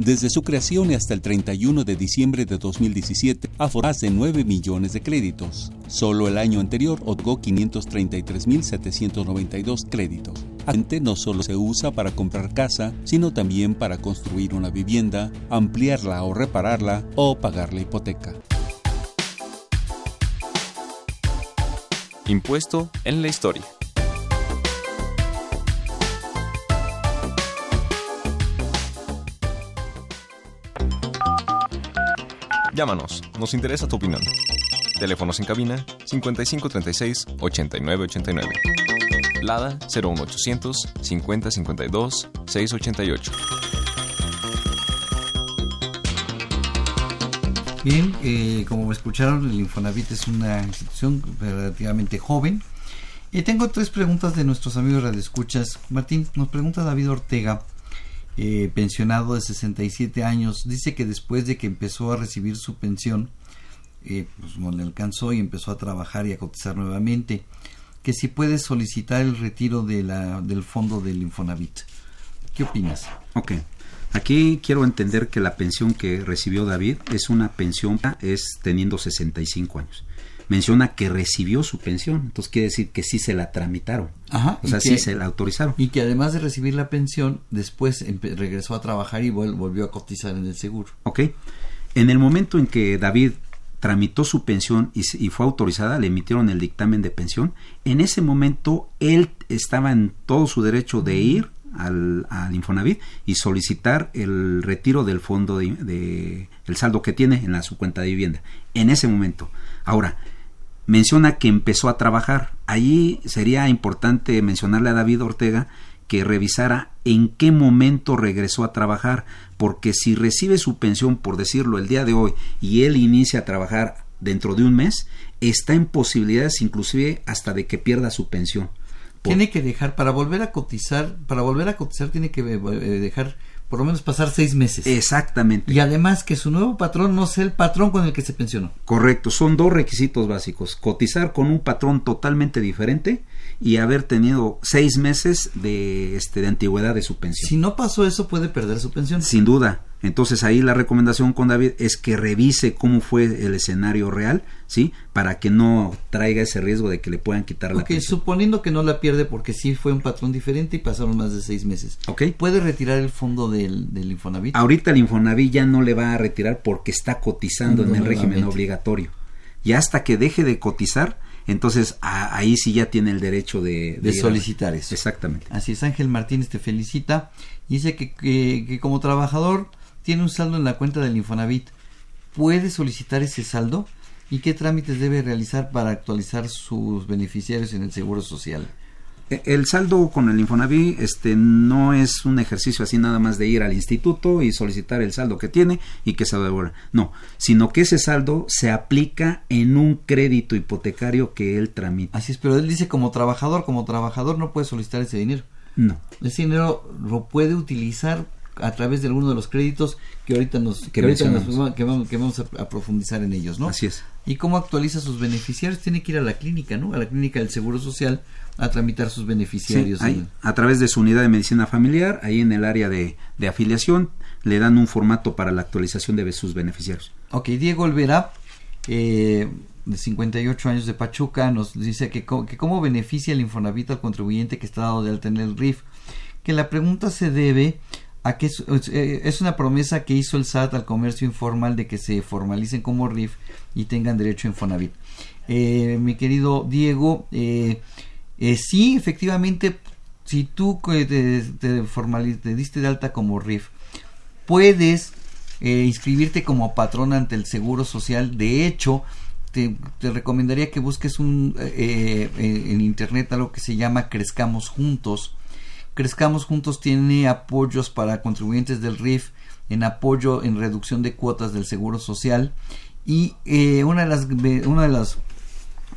Desde su creación hasta el 31 de diciembre de 2017, aforó más de 9 millones de créditos. Solo el año anterior otorgó 533.792 créditos. Actualmente no solo se usa para comprar casa, sino también para construir una vivienda, ampliarla o repararla o pagar la hipoteca. Impuesto en la historia. Llámanos, nos interesa tu opinión. Teléfonos en cabina 5536 8989. Lada 01800 5052 688. Bien, eh, como escucharon, el Infonavit es una institución relativamente joven. Y tengo tres preguntas de nuestros amigos radioescuchas. Martín, nos pregunta David Ortega, eh, pensionado de 67 años, dice que después de que empezó a recibir su pensión, eh, pues no le alcanzó y empezó a trabajar y a cotizar nuevamente, que si puede solicitar el retiro de la, del fondo del Infonavit. ¿Qué opinas? Ok. Aquí quiero entender que la pensión que recibió David es una pensión, es teniendo 65 años menciona que recibió su pensión, entonces quiere decir que sí se la tramitaron, Ajá, o sea, sí se la autorizaron. Y que además de recibir la pensión, después regresó a trabajar y volvió a cotizar en el seguro. Ok, en el momento en que David tramitó su pensión y, y, fue autorizada, le emitieron el dictamen de pensión, en ese momento él estaba en todo su derecho de ir al, al Infonavit y solicitar el retiro del fondo de, de, el saldo que tiene en la, su cuenta de vivienda. En ese momento. Ahora, menciona que empezó a trabajar. Allí sería importante mencionarle a David Ortega que revisara en qué momento regresó a trabajar, porque si recibe su pensión, por decirlo, el día de hoy y él inicia a trabajar dentro de un mes, está en posibilidades inclusive hasta de que pierda su pensión. Tiene que dejar, para volver a cotizar, para volver a cotizar tiene que eh, dejar por lo menos pasar seis meses. Exactamente. Y además que su nuevo patrón no sea el patrón con el que se pensionó. Correcto, son dos requisitos básicos. Cotizar con un patrón totalmente diferente y haber tenido seis meses de, este, de antigüedad de su pensión. Si no pasó eso, puede perder su pensión. Sin duda. Entonces ahí la recomendación con David es que revise cómo fue el escenario real, ¿sí? Para que no traiga ese riesgo de que le puedan quitar la okay, pensión. suponiendo que no la pierde porque sí fue un patrón diferente y pasaron más de seis meses. Ok. ¿Puede retirar el fondo del, del Infonavit? Ahorita el Infonavit ya no le va a retirar porque está cotizando en el régimen obligatorio. Y hasta que deje de cotizar, entonces a, ahí sí ya tiene el derecho de, de, de solicitar a... eso. Exactamente. Así es, Ángel Martínez te felicita. Dice que, que, que como trabajador tiene un saldo en la cuenta del Infonavit, ¿puede solicitar ese saldo? ¿Y qué trámites debe realizar para actualizar sus beneficiarios en el Seguro Social? El saldo con el Infonavit este, no es un ejercicio así nada más de ir al instituto y solicitar el saldo que tiene y que se devuelva. No, sino que ese saldo se aplica en un crédito hipotecario que él tramita. Así es, pero él dice como trabajador, como trabajador no puede solicitar ese dinero. No. Ese dinero lo puede utilizar a través de alguno de los créditos que ahorita nos que, que, ahorita nos, que vamos, que vamos a, a, profundizar en ellos, ¿no? Así es. ¿Y cómo actualiza sus beneficiarios? Tiene que ir a la clínica, ¿no? A la clínica del Seguro Social a tramitar sus beneficiarios. Sí, ahí, a través de su unidad de medicina familiar, ahí en el área de, de, afiliación, le dan un formato para la actualización de sus beneficiarios. Ok, Diego Olvera, eh, de 58 años de Pachuca, nos dice que, que cómo beneficia el Infonavit al contribuyente que está dado de alta en el RIF. Que la pregunta se debe a que es, una promesa que hizo el SAT al comercio informal de que se formalicen como RIF y tengan derecho a Infonavit. Eh, mi querido Diego, eh, eh, sí, efectivamente, si tú te, te, te, diste de alta como RIF, puedes eh, inscribirte como patrón ante el Seguro Social. De hecho, te, recomendaría que busques un, eh, en internet algo que se llama Crezcamos Juntos. Crezcamos Juntos tiene apoyos para contribuyentes del RIF en apoyo en reducción de cuotas del Seguro Social y eh, una de las una de las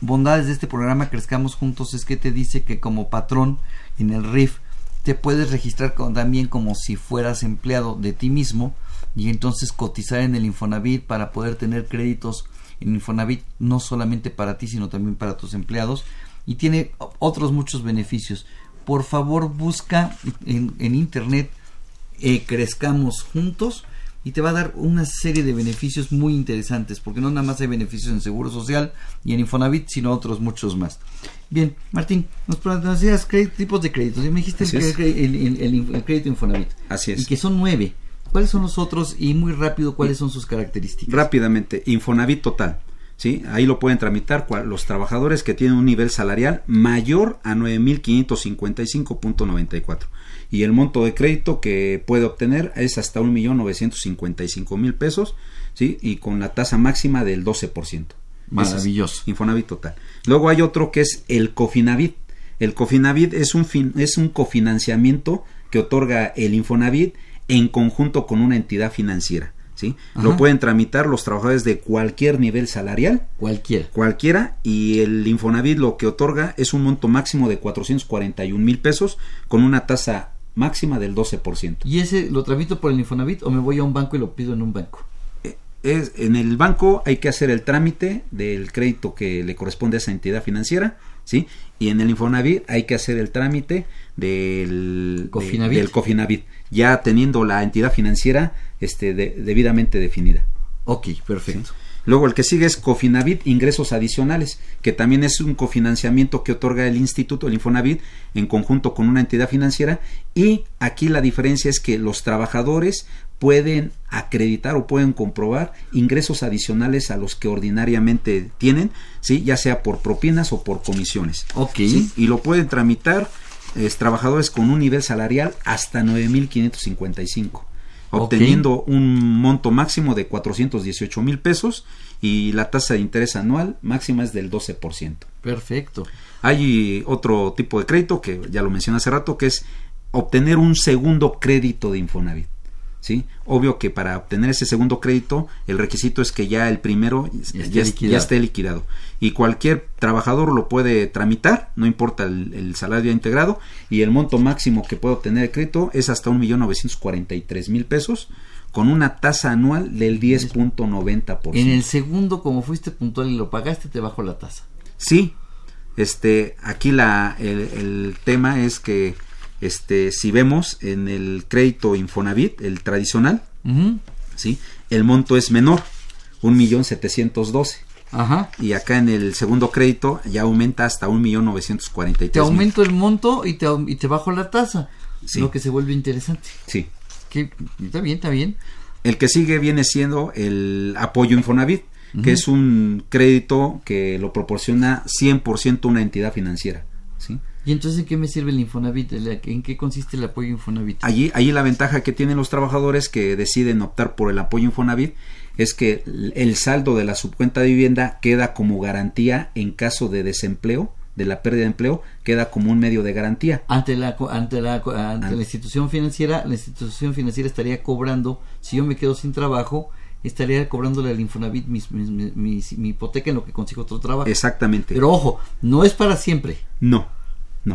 bondades de este programa Crezcamos Juntos es que te dice que como patrón en el RIF te puedes registrar también como si fueras empleado de ti mismo y entonces cotizar en el Infonavit para poder tener créditos en Infonavit no solamente para ti sino también para tus empleados y tiene otros muchos beneficios. Por favor busca en, en internet eh, Crezcamos Juntos y te va a dar una serie de beneficios muy interesantes, porque no nada más hay beneficios en Seguro Social y en Infonavit, sino otros muchos más. Bien, Martín, nos decías tipos de créditos. Y me dijiste el, crédito Infonavit. Así es. Y que son nueve. ¿Cuáles son los otros? Y muy rápido, ¿cuáles son sus características? Rápidamente, Infonavit total. ¿Sí? Ahí lo pueden tramitar los trabajadores que tienen un nivel salarial mayor a 9.555.94 y el monto de crédito que puede obtener es hasta 1.955.000 pesos, ¿sí? Y con la tasa máxima del 12%. Maravilloso. Infonavit total. Luego hay otro que es el Cofinavit. El Cofinavit es un, fin, es un cofinanciamiento que otorga el Infonavit en conjunto con una entidad financiera. ¿Sí? Lo pueden tramitar los trabajadores de cualquier nivel salarial. Cualquiera. Cualquiera. Y el Infonavit lo que otorga es un monto máximo de 441 mil pesos con una tasa máxima del 12%. ¿Y ese lo tramito por el Infonavit o me voy a un banco y lo pido en un banco? Eh, es, en el banco hay que hacer el trámite del crédito que le corresponde a esa entidad financiera, ¿sí? Y en el Infonavit hay que hacer el trámite del Cofinavit, del Cofinavit ya teniendo la entidad financiera este, debidamente definida. Ok, perfecto. Luego el que sigue es Cofinavit Ingresos Adicionales, que también es un cofinanciamiento que otorga el Instituto, el Infonavit, en conjunto con una entidad financiera. Y aquí la diferencia es que los trabajadores pueden acreditar o pueden comprobar ingresos adicionales a los que ordinariamente tienen, ¿sí? ya sea por propinas o por comisiones. Ok. Y lo pueden tramitar es, trabajadores con un nivel salarial hasta 9.555 obteniendo un monto máximo de 418 mil pesos y la tasa de interés anual máxima es del 12%. Perfecto. Hay otro tipo de crédito que ya lo mencioné hace rato, que es obtener un segundo crédito de Infonavit. ¿Sí? Obvio que para obtener ese segundo crédito, el requisito es que ya el primero ya, esté, liquidado. Y cualquier trabajador lo puede tramitar, no importa el, salario integrado, y el monto máximo que puede obtener el crédito es hasta 1.943.000 pesos, con una tasa anual del 10.90%. En el segundo, como fuiste puntual y lo pagaste, te bajó la tasa. Sí, este, aquí la, el tema es que este, si vemos en el crédito Infonavit, el tradicional, ¿sí? el monto es menor, un millón setecientos doce. Ajá. Y acá en el segundo crédito ya aumenta hasta un millón novecientos cuarenta y Te aumento el monto y te, y te bajo la tasa. Sí. Lo que se vuelve interesante. Sí. Que, está bien, está bien. El que sigue viene siendo el apoyo Infonavit, que es un crédito que lo proporciona 100% una entidad financiera. ¿sí? ¿Y entonces en qué me sirve el Infonavit? ¿En qué consiste el apoyo Infonavit? Allí, allí la ventaja que tienen los trabajadores que deciden optar por el apoyo Infonavit es que el saldo de la subcuenta de vivienda queda como garantía en caso de desempleo, de la pérdida de empleo, queda como un medio de garantía. Ante la, ante la, ante la institución financiera, la institución financiera estaría cobrando, si yo me quedo sin trabajo, estaría cobrándole al Infonavit mi, mi, hipoteca en lo que consigo otro trabajo. Exactamente. Pero ojo, no es para siempre. No.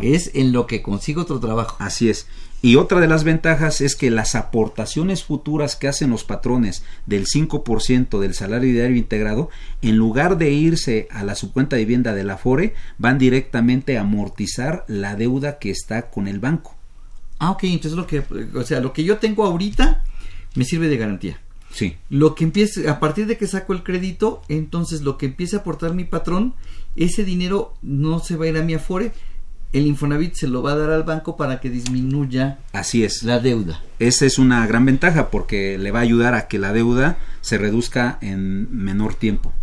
Es en lo que consigo otro trabajo. Así es. Y otra de las ventajas es que las aportaciones futuras que hacen los patrones del 5% del salario diario integrado, en lugar de irse a la subcuenta de vivienda de la FORE, van directamente a amortizar la deuda que está con el banco. Ah, ok, entonces lo que, o sea, lo que yo tengo ahorita me sirve de garantía. Sí. Lo que empiece, a partir de que saco el crédito, entonces lo que empiece a aportar mi patrón, ese dinero no se va a ir a mi Afore, el Infonavit se lo va a dar al banco para que disminuya Así es. la deuda. Esa es una gran ventaja porque le va a ayudar a que la deuda se reduzca en menor tiempo.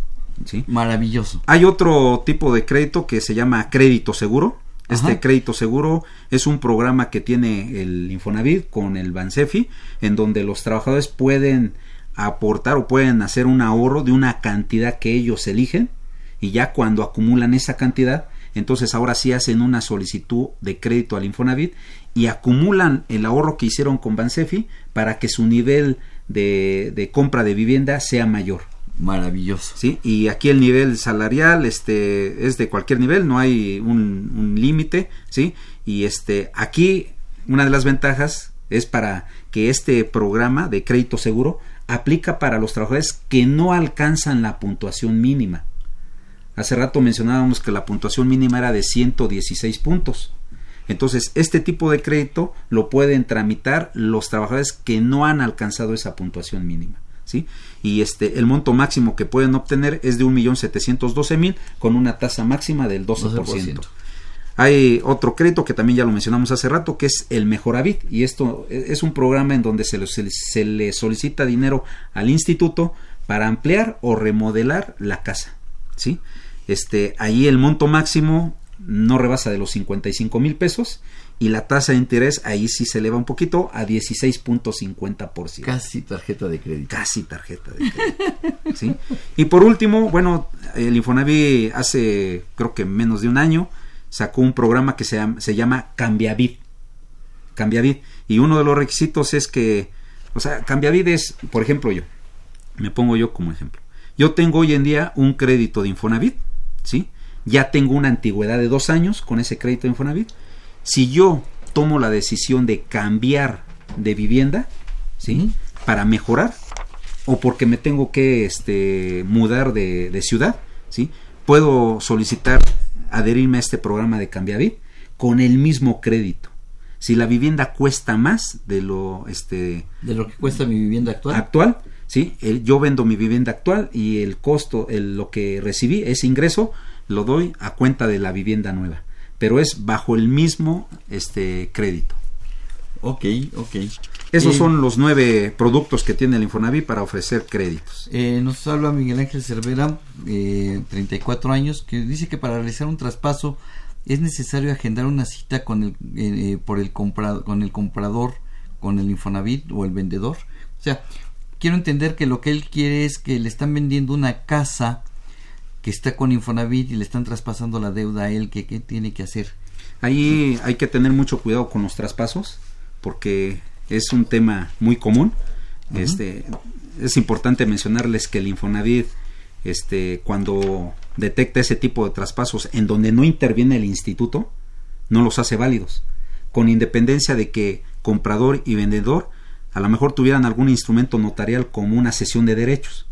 ¿sí? Maravilloso. Hay otro tipo de crédito que se llama crédito seguro. Este crédito seguro es un programa que tiene el Infonavit con el Bansefi, en donde los trabajadores pueden aportar o pueden hacer un ahorro de una cantidad que ellos eligen y ya cuando acumulan esa cantidad entonces ahora sí hacen una solicitud de crédito al Infonavit y acumulan el ahorro que hicieron con Bansefi para que su nivel de, compra de vivienda sea mayor. Maravilloso. Sí, y aquí el nivel salarial este es de cualquier nivel, no hay un, un límite, ¿sí? Y este aquí una de las ventajas es para que este programa de crédito seguro aplica para los trabajadores que no alcanzan la puntuación mínima. Hace rato mencionábamos que la puntuación mínima era de 116 puntos. Entonces, este tipo de crédito lo pueden tramitar los trabajadores que no han alcanzado esa puntuación mínima. ¿sí? Y este, el monto máximo que pueden obtener es de 1.712.000 con una tasa máxima del 12%. Hay otro crédito que también ya lo mencionamos hace rato, que es el Mejoravit, y esto es un programa en donde se le, se le solicita dinero al instituto para ampliar o remodelar la casa. ¿sí? Este, ahí el monto máximo no rebasa de los 55 mil pesos y la tasa de interés ahí sí se eleva un poquito a 16.50%. Casi tarjeta de crédito. Casi tarjeta de crédito. ¿sí? Y por último, bueno, el Infonavit hace creo que menos de un año sacó un programa que se llama, se llama Cambiavid. Cambiavid. Y uno de los requisitos es que, o sea, Cambiavid es, por ejemplo, yo, me pongo yo como ejemplo. Yo tengo hoy en día un crédito de Infonavit, ¿sí? Ya tengo una antigüedad de dos años con ese crédito de Infonavit. Si yo tomo la decisión de cambiar de vivienda, ¿sí? Para mejorar, o porque me tengo que este, mudar de, de ciudad, ¿sí? Puedo solicitar adherirme a este programa de Cambiavit con el mismo crédito. Si la vivienda cuesta más de lo este de lo que cuesta mi vivienda actual, actual sí, el, yo vendo mi vivienda actual y el costo, el, lo que recibí, ese ingreso lo doy a cuenta de la vivienda nueva, pero es bajo el mismo este crédito. Ok, ok. Esos eh, son los nueve productos que tiene el Infonavit para ofrecer créditos. Eh, nos habla Miguel Ángel Cervera, eh, 34 años, que dice que para realizar un traspaso es necesario agendar una cita con el, eh, por el comprado, con el comprador, con el Infonavit o el vendedor. O sea, quiero entender que lo que él quiere es que le están vendiendo una casa que está con Infonavit y le están traspasando la deuda a él, ¿qué, qué tiene que hacer? Ahí hay que tener mucho cuidado con los traspasos, porque es un tema muy común. Este es importante mencionarles que el Infonavit este cuando detecta ese tipo de traspasos en donde no interviene el instituto, no los hace válidos, con independencia de que comprador y vendedor a lo mejor tuvieran algún instrumento notarial como una cesión de derechos.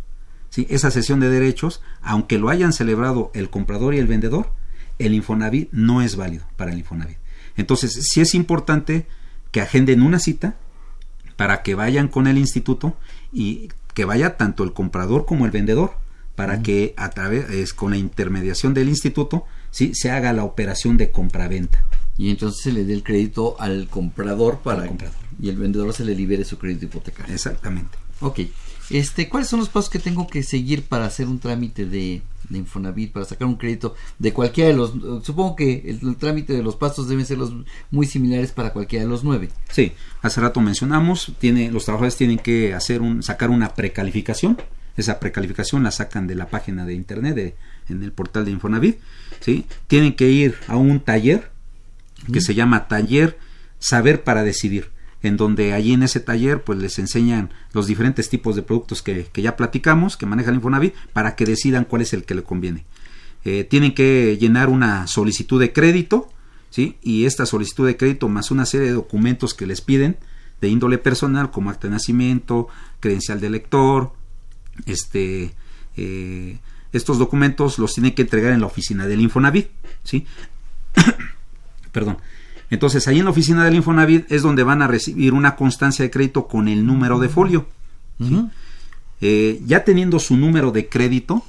¿Sí? Esa cesión de derechos, aunque lo hayan celebrado el comprador y el vendedor, el Infonavit no es válido para el Infonavit. Entonces, sí es importante que agenden una cita para que vayan con el instituto y que vaya tanto el comprador como el vendedor para que a través con la intermediación del instituto sí se haga la operación de compraventa y entonces se le dé el crédito al comprador para comprador. Y el vendedor se le libere su crédito hipotecario. Exactamente. Ok este cuáles son los pasos que tengo que seguir para hacer un trámite de de Infonavit para sacar un crédito de cualquiera de los supongo que el, trámite de los pasos deben ser los muy similares para cualquiera de los nueve sí hace rato mencionamos tiene los trabajadores tienen que hacer un sacar una precalificación. Esa precalificación la sacan de la página de internet de, en el portal de Infonavit sí tienen que ir a un taller que se llama taller saber para decidir en donde allí en ese taller pues les enseñan los diferentes tipos de productos que, ya platicamos, que maneja el Infonavit, para que decidan cuál es el que le conviene. Eh, tienen que llenar una solicitud de crédito, ¿sí? Y esta solicitud de crédito más una serie de documentos que les piden de índole personal, como acta de nacimiento, credencial de lector, este, eh, estos documentos los tienen que entregar en la oficina del Infonavit, ¿sí? Perdón. Entonces, ahí en la oficina del Infonavit es donde van a recibir una constancia de crédito con el número de folio. Eh, ya teniendo su número de crédito,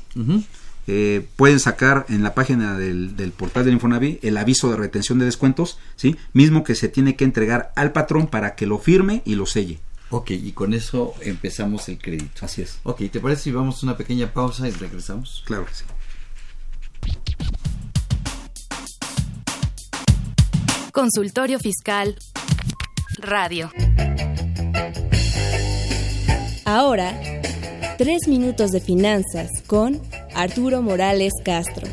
eh, pueden sacar en la página del, portal del Infonavit el aviso de retención de descuentos, ¿sí? mismo que se tiene que entregar al patrón para que lo firme y lo selle. Ok, y con eso empezamos el crédito. Así es. Ok, ¿te parece si vamos a una pequeña pausa y regresamos? Claro que sí. Consultorio Fiscal Radio. Ahora, tres minutos de finanzas con Arturo Morales Castro.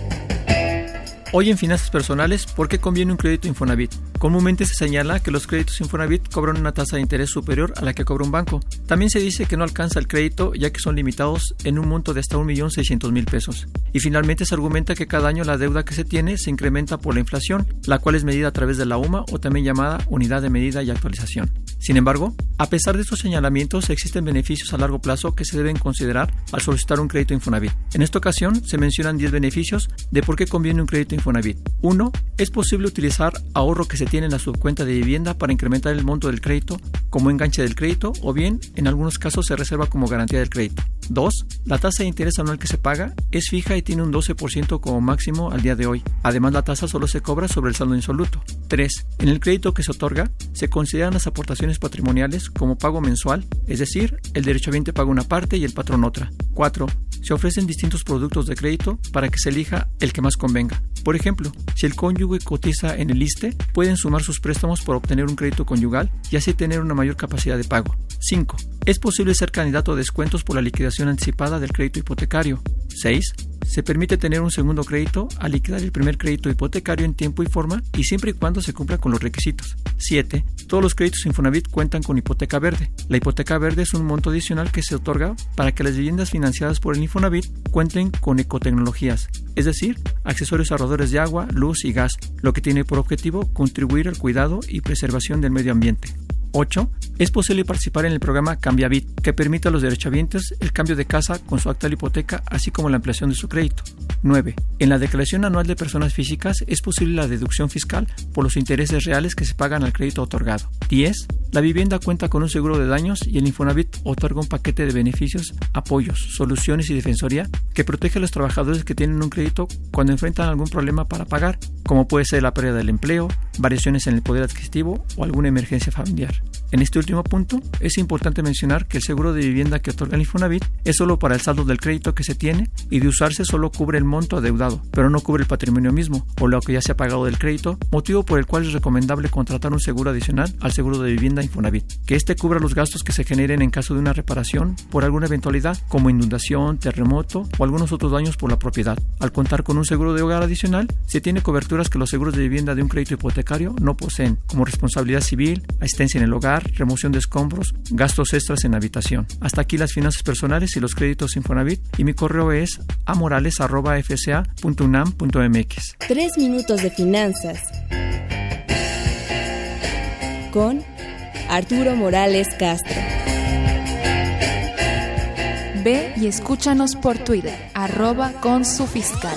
Hoy en finanzas personales, ¿por qué conviene un crédito Infonavit? Comúnmente se señala que los créditos Infonavit cobran una tasa de interés superior a la que cobra un banco. También se dice que no alcanza el crédito ya que son limitados en un monto de hasta 1.600.000 pesos. Y finalmente se argumenta que cada año la deuda que se tiene se incrementa por la inflación, la cual es medida a través de la UMA o también llamada Unidad de Medida y Actualización. Sin embargo, a pesar de estos señalamientos, existen beneficios a largo plazo que se deben considerar al solicitar un crédito Infonavit. En esta ocasión se mencionan 10 beneficios de por qué conviene un crédito Infonavit. 1. Es posible utilizar ahorro que se tiene en la subcuenta de vivienda para incrementar el monto del crédito como enganche del crédito o bien en algunos casos se reserva como garantía del crédito. 2. La tasa de interés anual que se paga es fija y tiene un 12% como máximo al día de hoy. Además, la tasa solo se cobra sobre el saldo insoluto. 3. En el crédito que se otorga, se consideran las aportaciones patrimoniales como pago mensual, es decir, el derechohabiente paga una parte y el patrón otra. 4. Se ofrecen distintos productos de crédito para que se elija el que más convenga. Por ejemplo, si el cónyuge cotiza en el ISTE, pueden sumar sus préstamos para obtener un crédito conyugal y así tener una mayor capacidad de pago. 5. Es posible ser candidato a descuentos por la liquidación anticipada del crédito hipotecario. 6. Se permite tener un segundo crédito al liquidar el primer crédito hipotecario en tiempo y forma y siempre y cuando se cumpla con los requisitos. 7. Todos los créditos Infonavit cuentan con hipoteca verde. La hipoteca verde es un monto adicional que se otorga para que las viviendas financiadas por el Infonavit cuenten con ecotecnologías, es decir, accesorios ahorradores de agua, luz y gas, lo que tiene por objetivo contribuir al cuidado y preservación del medio ambiente. 8. Es posible participar en el programa CambiaBit, que permite a los derechohabientes el cambio de casa con su actual hipoteca, así como la ampliación de su crédito. 9. En la declaración anual de personas físicas es posible la deducción fiscal por los intereses reales que se pagan al crédito otorgado. 10. La vivienda cuenta con un seguro de daños y el Infonavit otorga un paquete de beneficios, apoyos, soluciones y defensoría que protege a los trabajadores que tienen un crédito cuando enfrentan algún problema para pagar, como puede ser la pérdida del empleo, variaciones en el poder adquisitivo o alguna emergencia familiar. En este último punto, es importante mencionar que el seguro de vivienda que otorga el Infonavit es solo para el saldo del crédito que se tiene y de usarse solo cubre el monto adeudado, pero no cubre el patrimonio mismo o lo que ya se ha pagado del crédito, motivo por el cual es recomendable contratar un seguro adicional al seguro de vivienda Infonavit, que éste cubra los gastos que se generen en caso de una reparación por alguna eventualidad como inundación, terremoto o algunos otros daños por la propiedad. Al contar con un seguro de hogar adicional, se tiene coberturas que los seguros de vivienda de un crédito hipotecario no poseen, como responsabilidad civil, asistencia en el hogar, remoción de escombros, gastos extras en habitación. Hasta aquí las finanzas personales y los créditos Infonavit y mi correo es amorales.fca.unam.mx. Tres minutos de finanzas con Arturo Morales Castro. Ve y escúchanos por Twitter, arroba con su fiscal.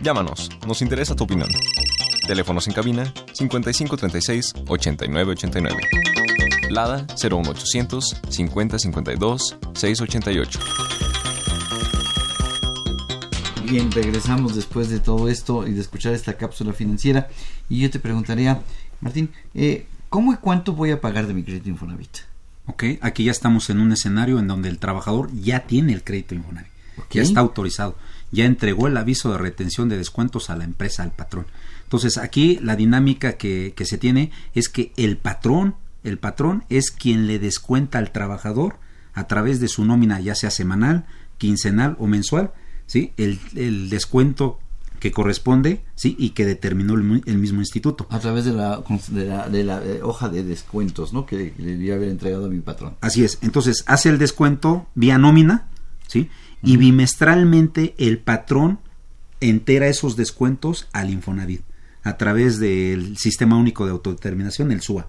Llámanos, nos interesa tu opinión. Teléfonos en cabina 5536 8989. Lada 01800 5052 688. Bien, regresamos después de todo esto y de escuchar esta cápsula financiera. Y yo te preguntaría, Martín, eh, ¿cómo y cuánto voy a pagar de mi crédito Infonavit? Ok, aquí ya estamos en un escenario en donde el trabajador ya tiene el crédito Infonavit. Ya está autorizado. Ya entregó el aviso de retención de descuentos a la empresa, al patrón. Entonces, aquí la dinámica que, que se tiene es que el patrón, el patrón es quien le descuenta al trabajador a través de su nómina, ya sea semanal, quincenal o mensual, ¿sí? El, el descuento que corresponde sí y que determinó el, el, mismo instituto. A través de la, de la, de la eh, hoja de descuentos no que le debía haber entregado a mi patrón. Así es. Entonces hace el descuento vía nómina sí y bimestralmente el patrón entera esos descuentos al Infonavit a través del Sistema Único de Autodeterminación, el SUA.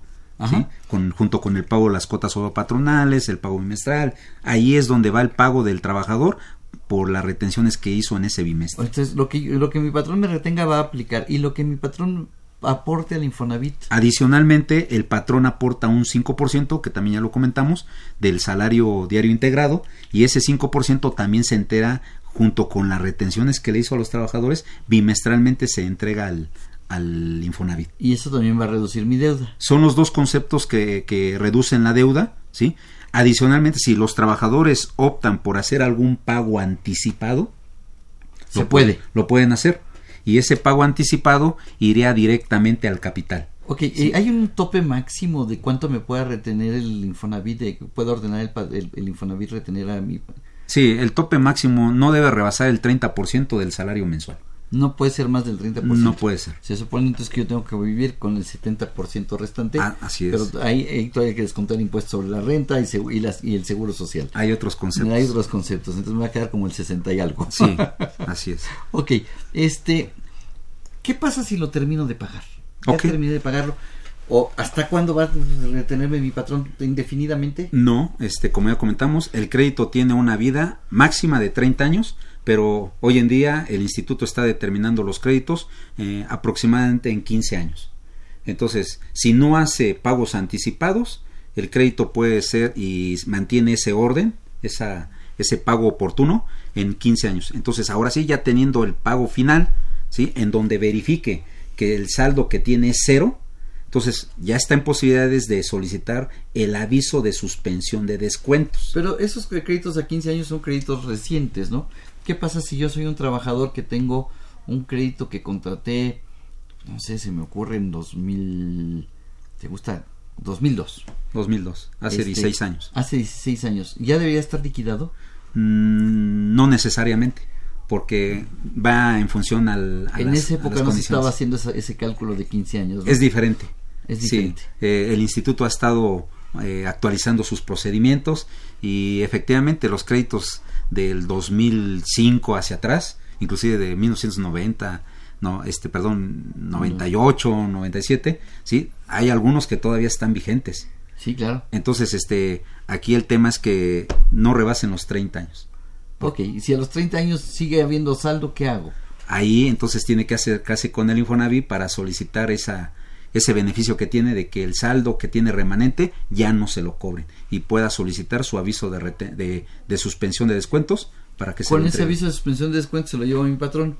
¿sí? Con, junto con el pago de las cotas patronales, el pago bimestral, ahí es donde va el pago del trabajador por las retenciones que hizo en ese bimestre. Entonces, lo que, lo que mi patrón me retenga va a aplicar y lo que mi patrón aporte al Infonavit. Adicionalmente, el patrón aporta un 5%, que también ya lo comentamos, del salario diario integrado, y ese 5% también se entera junto con las retenciones que le hizo a los trabajadores, bimestralmente se entrega al, al Infonavit. Y eso también va a reducir mi deuda. Son los dos conceptos que, que reducen la deuda, ¿sí? Adicionalmente, si los trabajadores optan por hacer algún pago anticipado, se lo puede. Lo pueden hacer. Y ese pago anticipado iría directamente al capital. Ok, eh, ¿hay un tope máximo de cuánto me pueda retener el Infonavit? De, ¿Puedo ordenar el, el, Infonavit retener a mi...? Sí, el tope máximo no debe rebasar el 30% del salario mensual. No puede ser más del 30%. No puede ser. Se supone entonces que yo tengo que vivir con el 70% restante. Ah, así es. Pero ahí, todavía hay que descontar impuestos sobre la renta y, y, las, y, el seguro social. Hay otros conceptos. Hay otros conceptos. Entonces me va a quedar como el 60 y algo. Sí, así es. ok. Este, ¿Qué pasa si lo termino de pagar? Ya terminé de pagarlo. ¿O hasta cuándo va a retenerme mi patrón indefinidamente? No, este, como ya comentamos, el crédito tiene una vida máxima de 30 años pero hoy en día el instituto está determinando los créditos eh, aproximadamente en 15 años. Entonces, si no hace pagos anticipados, el crédito puede ser y mantiene ese orden, esa, ese pago oportuno en 15 años. Entonces, ahora sí, ya teniendo el pago final, ¿sí? en donde verifique que el saldo que tiene es cero, entonces ya está en posibilidades de solicitar el aviso de suspensión de descuentos. Pero esos créditos a 15 años son créditos recientes, ¿no? ¿Qué pasa si yo soy un trabajador que tengo un crédito que contraté, no sé, se me ocurre en 2000, ¿te gusta? 2002. 2002, hace 16 este, años. Hace 16 años. ¿Ya debería estar liquidado? Mm, no necesariamente, porque va en función al... en esa época no se estaba haciendo ese cálculo de 15 años. Es diferente. Es diferente. Eh, el instituto ha estado eh, actualizando sus procedimientos y efectivamente los créditos del 2005 hacia atrás, inclusive de 1990, no, este, perdón, 98, 97, sí, hay algunos que todavía están vigentes. Sí, claro. Entonces, este, aquí el tema es que no rebasen los 30 años. Ok, y si a los 30 años sigue habiendo saldo, ¿qué hago? Ahí entonces tiene que acercarse con el Infonavit para solicitar esa, ese beneficio que tiene de que el saldo que tiene remanente ya no se lo cobren y pueda solicitar su aviso de, de, suspensión de descuentos para que se Con ese aviso de suspensión de descuentos se lo llevo a mi patrón.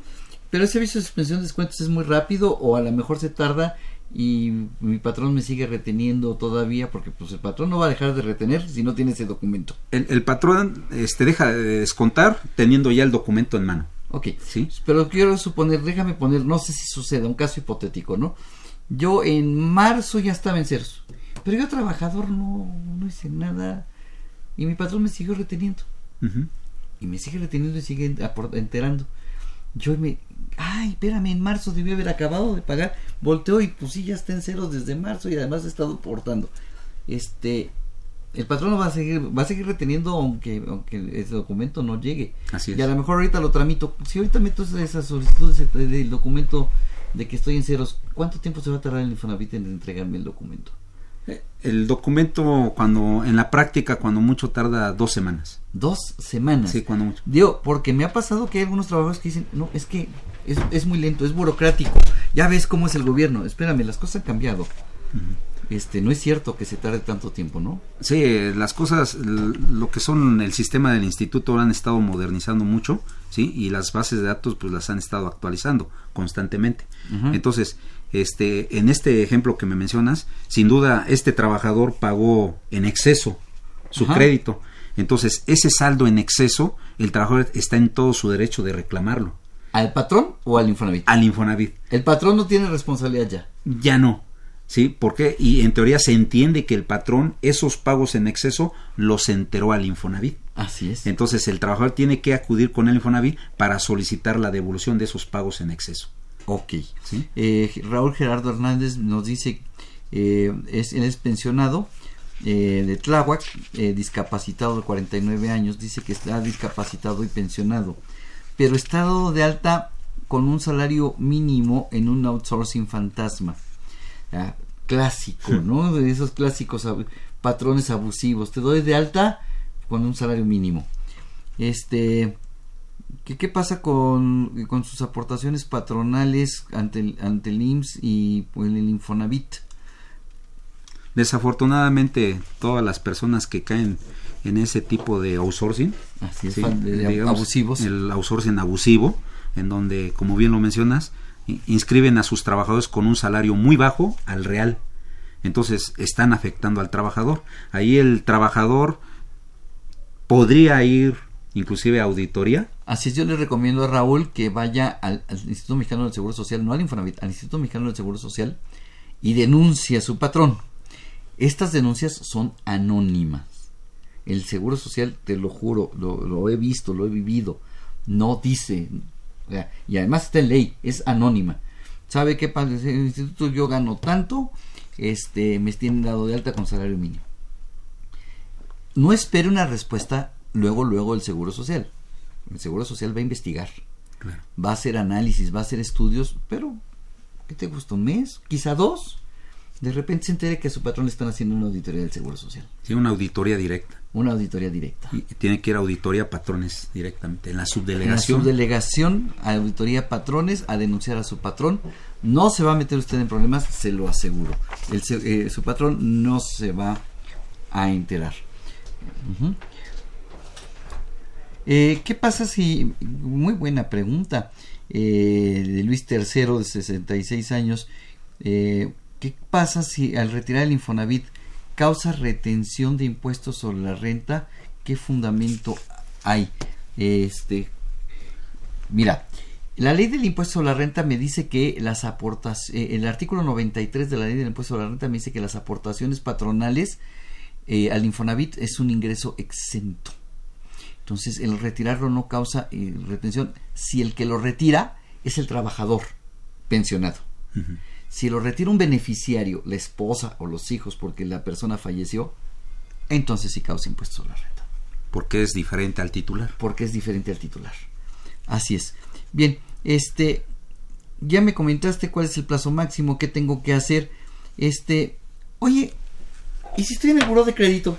Pero ese aviso de suspensión de descuentos es muy rápido o a lo mejor se tarda y mi patrón me sigue reteniendo todavía porque pues el patrón no va a dejar de retener si no tiene ese documento. El, el patrón este deja de descontar teniendo ya el documento en mano. Ok, sí. Pero quiero suponer, déjame poner, no sé si sucede, un caso hipotético, ¿no? Yo en marzo ya estaba en ceros. Pero yo trabajador no, no hice nada. Y mi patrón me siguió reteniendo. Y me sigue reteniendo y sigue enterando. Yo me... Ay, espérame, en marzo debió haber acabado de pagar. Volteo y pues sí, ya está en ceros desde marzo y además he estado portando. Este... El patrón va a seguir, va a seguir reteniendo aunque, aunque ese documento no llegue. Así es. Y a lo mejor ahorita lo tramito. Si ahorita meto esa solicitud del documento de que estoy en ceros, ¿cuánto tiempo se va a tardar el Infonavit en entregarme el documento? Eh, el documento, cuando en la práctica, cuando mucho tarda dos semanas. ¿Dos semanas? Sí, cuando mucho. Digo, porque me ha pasado que hay algunos trabajadores que dicen, no, es que es, es muy lento, es burocrático. Ya ves cómo es el gobierno. Espérame, las cosas han cambiado este no es cierto que se tarde tanto tiempo, ¿no? Sí, las cosas, lo que son el sistema del instituto han estado modernizando mucho, sí, y las bases de datos pues las han estado actualizando constantemente. Entonces, este, en este ejemplo que me mencionas, sin duda este trabajador pagó en exceso su crédito. Entonces, ese saldo en exceso, el trabajador está en todo su derecho de reclamarlo. ¿Al patrón o al Infonavit? Al Infonavit. El patrón no tiene responsabilidad ya. Ya no. ¿Sí? ¿Por qué? Y en teoría se entiende que el patrón esos pagos en exceso los enteró al Infonavit. Así es. Entonces el trabajador tiene que acudir con el Infonavit para solicitar la devolución de esos pagos en exceso. Ok. Eh, Raúl Gerardo Hernández nos dice, eh, es, él es pensionado eh, de Tláhuac, discapacitado de 49 años, dice que está discapacitado y pensionado, pero está dado de alta con un salario mínimo en un outsourcing fantasma clásico, ¿no? De esos clásicos patrones abusivos. Te doy de alta con un salario mínimo. Este ¿qué, pasa con, con, sus aportaciones patronales ante el, ante el IMSS y pues, el Infonavit? Desafortunadamente, todas las personas que caen en ese tipo de outsourcing, abusivos. el outsourcing abusivo, en donde, como bien lo mencionas, inscriben a sus trabajadores con un salario muy bajo al real. Entonces están afectando al trabajador. Ahí el trabajador podría ir inclusive a auditoría. Así es, yo le recomiendo a Raúl que vaya al, Instituto Mexicano del Seguro Social, no al Infonavit, al Instituto Mexicano del Seguro Social y denuncie a su patrón. Estas denuncias son anónimas. El Seguro Social, te lo juro, lo, he visto, lo he vivido, no dice, y además está en ley, es anónima. ¿Sabe qué pasa? En el instituto yo gano tanto, este, me tienen dado de alta con salario mínimo. No espere una respuesta luego, luego el Seguro Social. El Seguro Social va a investigar, va a hacer análisis, va a hacer estudios, pero ¿qué te gusta? ¿Un mes? ¿Quizá dos? De repente se entere que a su patrón le están haciendo una auditoría del Seguro Social. Sí, una auditoría directa. Una auditoría directa. Y tiene que ir a auditoría patrones directamente, en la subdelegación. En la subdelegación, a auditoría patrones, a denunciar a su patrón. No se va a meter usted en problemas, se lo aseguro. El, eh, su patrón no se va a enterar. Eh, ¿Qué pasa si, muy buena pregunta, eh, de Luis III de 66 años, ¿qué pasa si al retirar el Infonavit causa retención de impuestos sobre la renta? ¿Qué fundamento hay? Este, mira, la ley del impuesto sobre la renta me dice que las aportaciones, el artículo 93 de la ley del impuesto sobre la renta me dice que las aportaciones patronales eh, al Infonavit es un ingreso exento. Entonces, el retirarlo no causa eh, retención si el que lo retira es el trabajador pensionado. Si lo retira un beneficiario, la esposa o los hijos, porque la persona falleció, entonces sí causa impuestos sobre la renta. Porque es diferente al titular. Porque es diferente al titular. Así es. Bien, este, ya me comentaste cuál es el plazo máximo que tengo que hacer. Este, oye, ¿Y si estoy en el buro de crédito?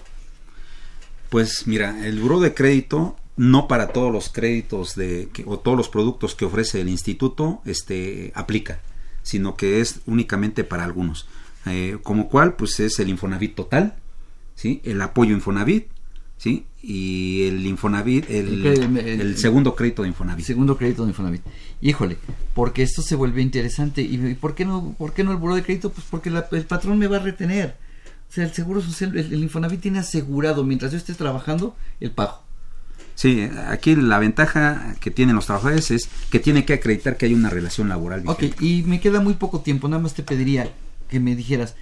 Pues mira, el buro de crédito no para todos los créditos de o todos los productos que ofrece el instituto este aplica, sino que es únicamente para algunos. Eh, como cual, pues es el Infonavit total, sí, el apoyo Infonavit, sí, y el Infonavit, el, segundo crédito de Infonavit. Segundo crédito de Infonavit. Híjole, porque esto se vuelve interesante. ¿Y por qué no, por qué no el buro de crédito? Pues porque el patrón me va a retener o sea, el seguro social, el, Infonavit tiene asegurado mientras yo esté trabajando el pago. Sí, aquí la ventaja que tienen los trabajadores es que tiene que acreditar que hay una relación laboral. Vigente. Ok, y me queda muy poco tiempo, nada más te pediría que me dijeras,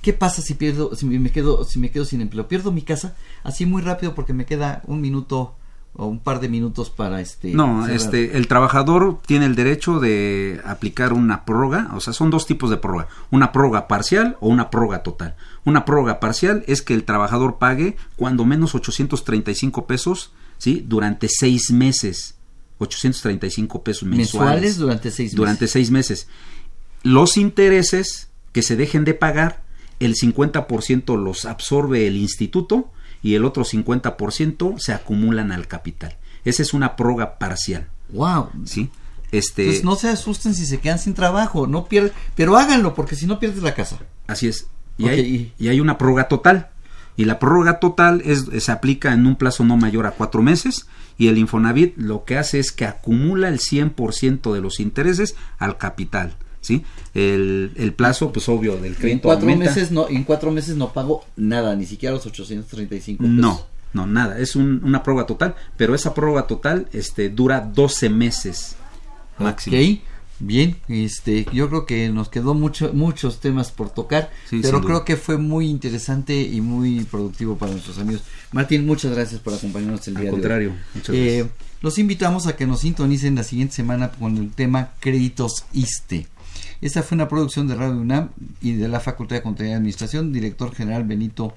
¿qué pasa si pierdo, si me quedo, si me quedo sin empleo? ¿Pierdo mi casa? Así muy rápido porque me queda un minuto o un par de minutos para este no este el trabajador tiene el derecho de aplicar una prórroga o sea son dos tipos de prórroga una prórroga parcial o una prórroga total una prórroga parcial es que el trabajador pague cuando menos 835 pesos sí durante seis meses 835 pesos mensuales, mensuales durante seis meses durante seis meses los intereses que se dejen de pagar el 50% los absorbe el instituto y el otro 50% se acumulan al capital. Esa es una prórroga parcial. Wow. ¿Sí? Este no se asusten si se quedan sin trabajo, no pierden, pero háganlo porque si no pierdes la casa. Así es. Y, hay, y hay una prórroga total. Y la prórroga total es, se aplica en un plazo no mayor a cuatro meses y el Infonavit lo que hace es que acumula el 100% de los intereses al capital. ¿sí? El, el plazo, pues obvio, del crédito en cuatro meses no En cuatro meses no pago nada, ni siquiera los 835 pesos. No, no, nada. Es una prueba total, pero esa prueba total este, dura 12 meses máximo. Bien. Este, yo creo que nos quedó mucho, muchos temas por tocar, pero creo que fue muy interesante y muy productivo para nuestros amigos. Martín, muchas gracias por acompañarnos el día de hoy. Al contrario, muchas eh, Los invitamos a que nos sintonicen la siguiente semana con el tema Créditos ISTE. Esta fue una producción de Radio UNAM y de la Facultad de Contaduría y Administración, director general Benito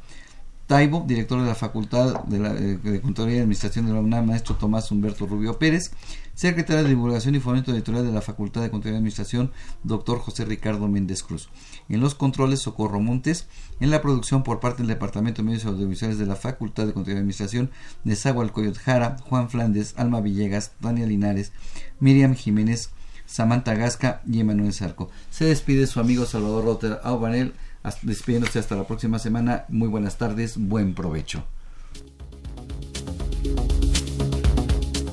Taibo, director de la Facultad de, la, eh, de Contaduría y Administración de la UNAM, maestro Tomás Humberto Rubio Pérez, secretario de Divulgación y Fomento Editorial de la Facultad de Contaduría y Administración, doctor José Ricardo Méndez Cruz. En los controles, Socorro Montes, en la producción por parte del Departamento de Medios Audiovisuales de la Facultad de Contaduría y Administración, Nezahualcóyotl Jara, Juan Flandes, Alma Villegas, Daniel Linares, Miriam Jiménez, Samantha Gasca y Emanuel Sarco. Se despide su amigo Salvador Rotter Aubanel despidiéndose hasta la próxima semana. Muy buenas tardes, buen provecho.